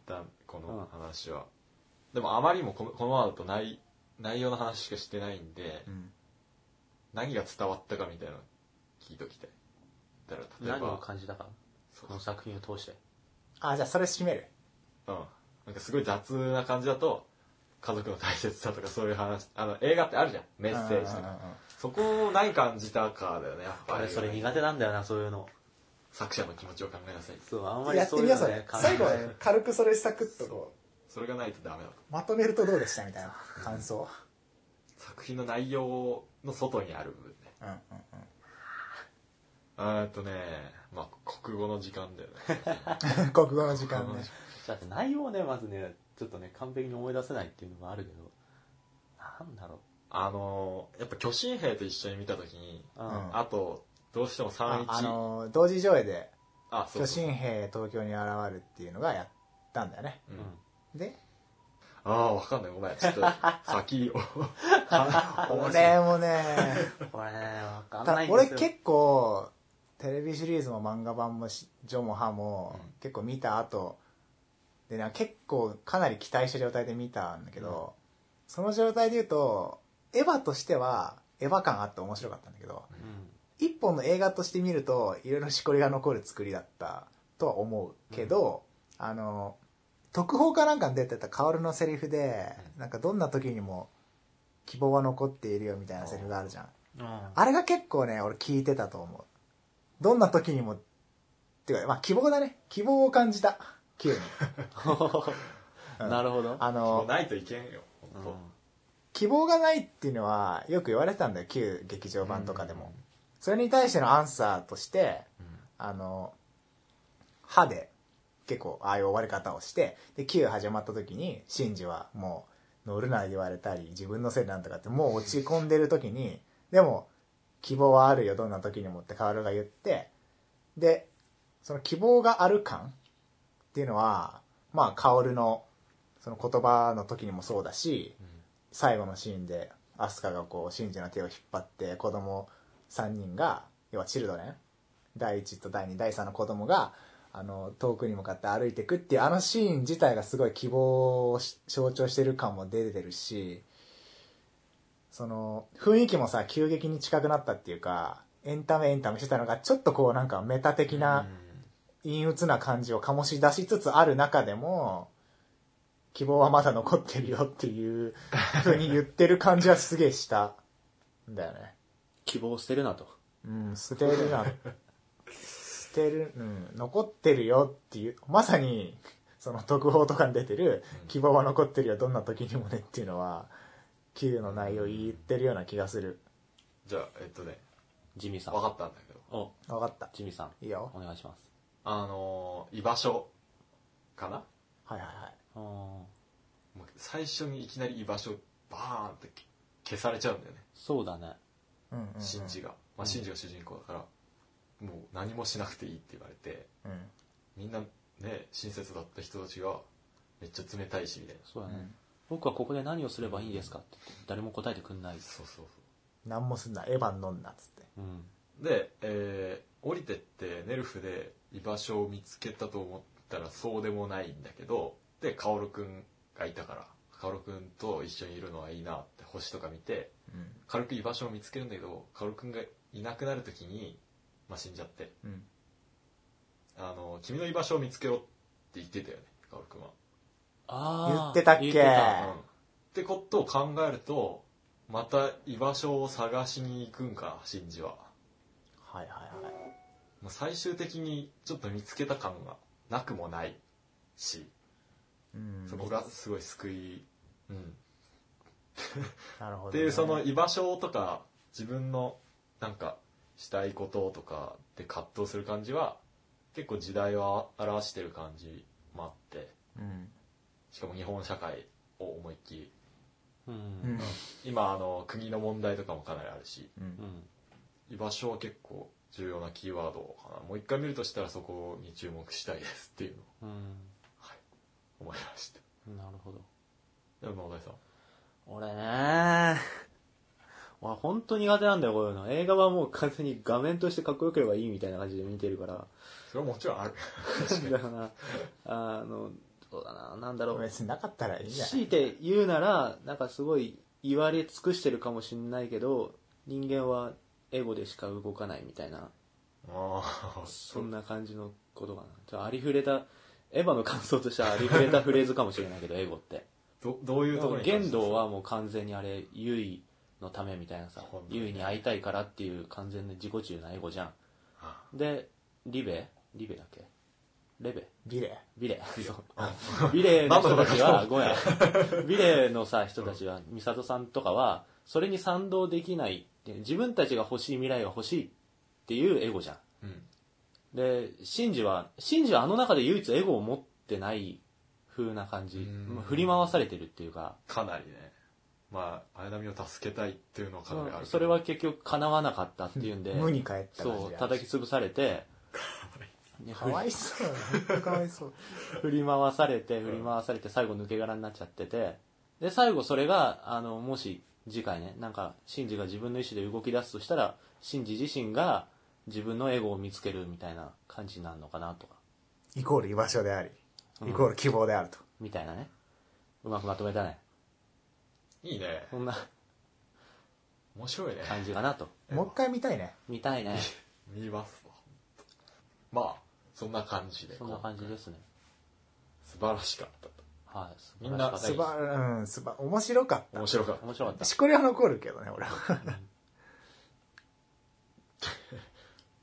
旦この話は。でもあまりにもこのこのままだと内内容の話しかしてないんで、うん何が伝わったかみたいなの聞いときたい。だから例え何をば、感じたか？そうこの作品を通して。あ、じゃあそれ締める。うん。なんかすごい雑な感じだと、家族の大切さとかそういう話、あの映画ってあるじゃん。メッセージとか。うんうんうんそこを何感じたかだよね、やっぱり。俺それ苦手なんだよな、そういうの。作者の気持ちを考えなさい。そう、あんまうんりやってみよう、そそういねれ。、最後、軽くそれサクッとこそれがないとダメだまとめるとどうでした？みたいな感想。作品の内容の外にある部分ね。うんうんうん。あとね、まあ、国語の時間だよね。[laughs] 国語の時間ね。[laughs] だって内容をね、まずね、ちょっとね、完璧に思い出せないっていうのがあるけど、なんだろあのー、やっぱ巨神兵と一緒に見たときに、う。うんあと、どうしてもあ31、あの、同時上映で、あ、そう巨そう神兵東京に現るっていうのがやったんだよね。で、ああ、わかんない。ごめん。ちょっと、[laughs] 先を。[laughs] 俺もね、これね、わかんたないんですよ。俺結構、テレビシリーズも漫画版もしジョもハもうん結構見た後、でな結構かなり期待した状態で見たんだけど、その状態で言うと、エヴァとしては、エヴァ感あって面白かったんだけど、うん。一本の映画として見ると、いろいろしこりが残る作りだったとは思うけど、あの、特報かなんかに出てた薫のセリフで、なんかどんな時にも希望は残っているよみたいなセリフがあるじゃん。ああれが結構ね、俺聞いてたと思う。どんな時にも、っていうか、まあ希望だね。希望を感じた。急に。[laughs] うんなるほど。あの、ないといけんよ。うん本希望がないっていうのはよく言われてたんだよ。旧劇場版とかでも。それに対してのアンサーとして、あの、歯で結構ああいう終わり方をして、で、9始まった時に、シンジはもう乗るな言われたり、自分のせいなんとかってもう落ち込んでる時に、でも、希望はあるよ、どんな時にもってカールが言って、で、その希望がある感っていうのは、まあ、カオルの、その言葉の時にもそうだし、最後のシーンで、アスカがこう、シンジの手を引っ張って、子供3人が、要はチルドレン第1と第2、第3の子供が、あの、遠くに向かって歩いていくっていう、あのシーン自体がすごい希望をし象徴してる感も出てるし、その、雰囲気もさ、急激に近くなったっていうか、エンタメエンタメしてたのが、ちょっとこうなんかメタ的な、陰鬱な感じを醸し出しつつある中でも、希望はまだ残ってるよっていう風に言ってる感じはすげえしたんだよね。希望を捨てるなと。うん、捨てるな。捨てる、うん、残ってるよっていう、まさに、その特報とかに出てる、希望は残ってるよ、どんな時にもねっていうのは、Q の内容言ってるような気がする。じゃあ、えっとね、ジミーさん。分かったんだけど、お、わかった。ジミーさん。いいよ。お願いします。あのー、居場所かな？はいはいはい。あーもう最初にいきなり居場所バーンって消されちゃうんだよね、そうだね。シンジが。まあ、シンジが主人公だから、もう何もしなくていいって言われて、うん。みんなね、親切だった人たちが、めっちゃ冷たいし、みたいな。そうだね。うん僕はここで何をすればいいですかって誰も答えてくんない。そうそうそ何もすんな、エヴァン飲んな、つって。うん。う。で、えー、降りてってネルフで居場所を見つけたと思ったらそうでもないんだけど、で、カオルくんがいたから、カオルくんと一緒にいるのはいいなって星とか見て、うん。軽く居場所を見つけるんだけど、カオルくんがいなくなるときに、まあ、死んじゃって、うん。あの、君の居場所を見つけろって言ってたよね、カオルくんは。あー。言ってたっけ？言ってうん。ってことを考えるとまた居場所を探しに行くんかシンジは。はいはいはい。まあ最終的にちょっと見つけた感がなくもないし。うん。そこがすごい救い、うん、なるほど、ね。っていうその居場所とか自分のなんかしたいこととかで葛藤する感じは結構時代を表してる感じもあってうん。しかも日本社会を思いっきり。うん。うん。今あの国の問題とかもかなりあるしうん。うん居場所は結構重要なキーワードかな。もう一回見るとしたらそこに注目したいですっていうのをうん。思いました。なるほど。でも野田さん俺ね。[laughs] 俺本当苦手なんだよこういうの。映画はもう完全に画面としてかっこよければいいみたいな感じで見てるから。それはもちろんある。[laughs] だからあのそうだななんだろう。別になかったらいいんじゃない強いて言うならなんかすごい言われ尽くしてるかもしれないけど人間はエゴでしか動かないみたいな。ああそんな感じのことかな。ちょありふれたエヴァの感想としてはありふれたフレーズかもしれないけどエゴってどどういうところに玄道はもう完全にあれユイのためみたいなさ本当にユイに会いたいからっていう完全な自己中なエゴじゃん。あでリベ？リベだっけ？レベ？ビレ。ビレ。そう。ビレの人たちはごめん。[laughs] ビレのさ人たちは美里さんとかはそれに賛同できない自分たちが欲しい未来が欲しいっていうエゴじゃん。うん。でシンジはシンジはあの中で唯一エゴを持ってない風な感じ。うん。まあ振り回されてるっていうか。かなりね。まあ綾波を助けたいっていうのはかなりあるけど。それは結局叶わなかったっていうんで。無に帰った感じそうで叩き潰されて。ね [laughs] かわいそうかわいそう。[laughs] 振り回されて振り回されて最後抜け殻になっちゃってて。で最後それがあのもし次回ねなんかシンジが自分の意思で動き出すとしたらシンジ自身が自分のエゴを見つけるみたいな感じになるのかなとか。イコール居場所でありイコール希望であると、みたいなね。うまくまとめたね。いいね。そんな。面白いね。感じかなと。もう一回見たいね。見たいね。[laughs] 見ますわ。まあそんな感じで。そんな感じですね。素晴らしかったと。はい素みんなす晴らしかったばうんすば面白かった。面白かった。面白かった。しこりは残るけどね俺は。[laughs] っ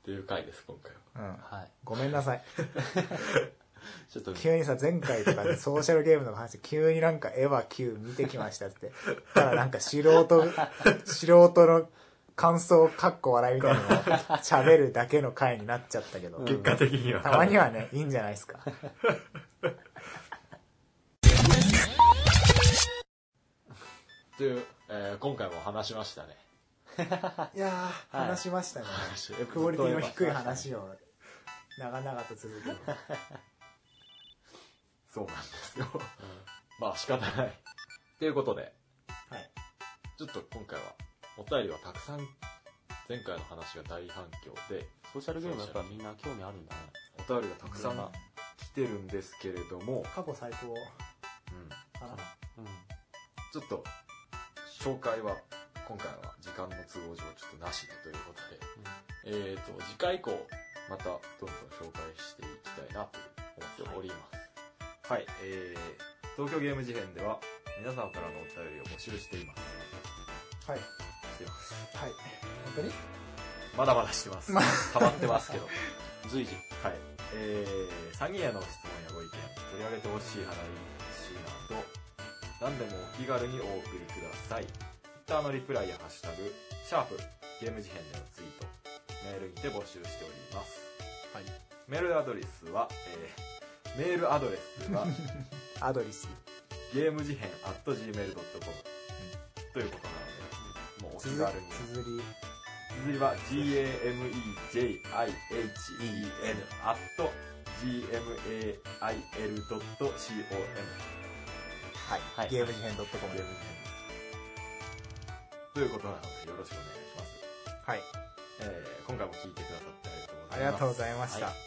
ていう回です今回は。うん。はい。ごめんなさい [laughs] ちょっと。急にさ前回とかでソーシャルゲームの話で急になんかエヴァ Q 見てきましたって。[laughs] ただなんか素人素人の感想かっこ笑いみたいなのを喋るだけの回になっちゃったけど、結果的には。たまにはねいいんじゃないですか。[laughs] という、えー今回も話しましたね。いやー話しましたね、クオリティの低い話を長々と続けるそうなんですよ。まあ仕方ない。ということで。はい。ちょっと今回はお便りはたくさん前回の話が大反響でソーシャルゲームやっぱみんな興味あるんだね。お便りがたくさん来てるんですけれども、過去最高。うん、かな。うん。ちょっと紹介は今回は時間の都合上ちょっとなしでということで、えー、と次回以降またどんどん紹介していきたいなと思っておりますはい、えー、東京ゲーム事変では皆様からのお便りを募集しています。はい。しています。はい。本当に？まだまだしてます。ま溜まってますけど。[laughs] 随時。はい。えー、詐欺への質問やご意見、取り上げてほしい話など、何でもお気軽にお送りください。Twitter のリプライやハッシュタグ、シャープ、ゲーム事変でのツイート、メールにて募集しております。はい。メールアドレスは、えー、メールアドレスは、[laughs] アドリスゲーム事変 at gmail.com ということなので、もうお気軽に。つづり綴りは gamejihen at gmail.com はい、はい。ゲーム事変 .com でということなのでよろしくお願いします、はい。えー今回も聞いてくださってあありがとうございます。りがとうございました、はい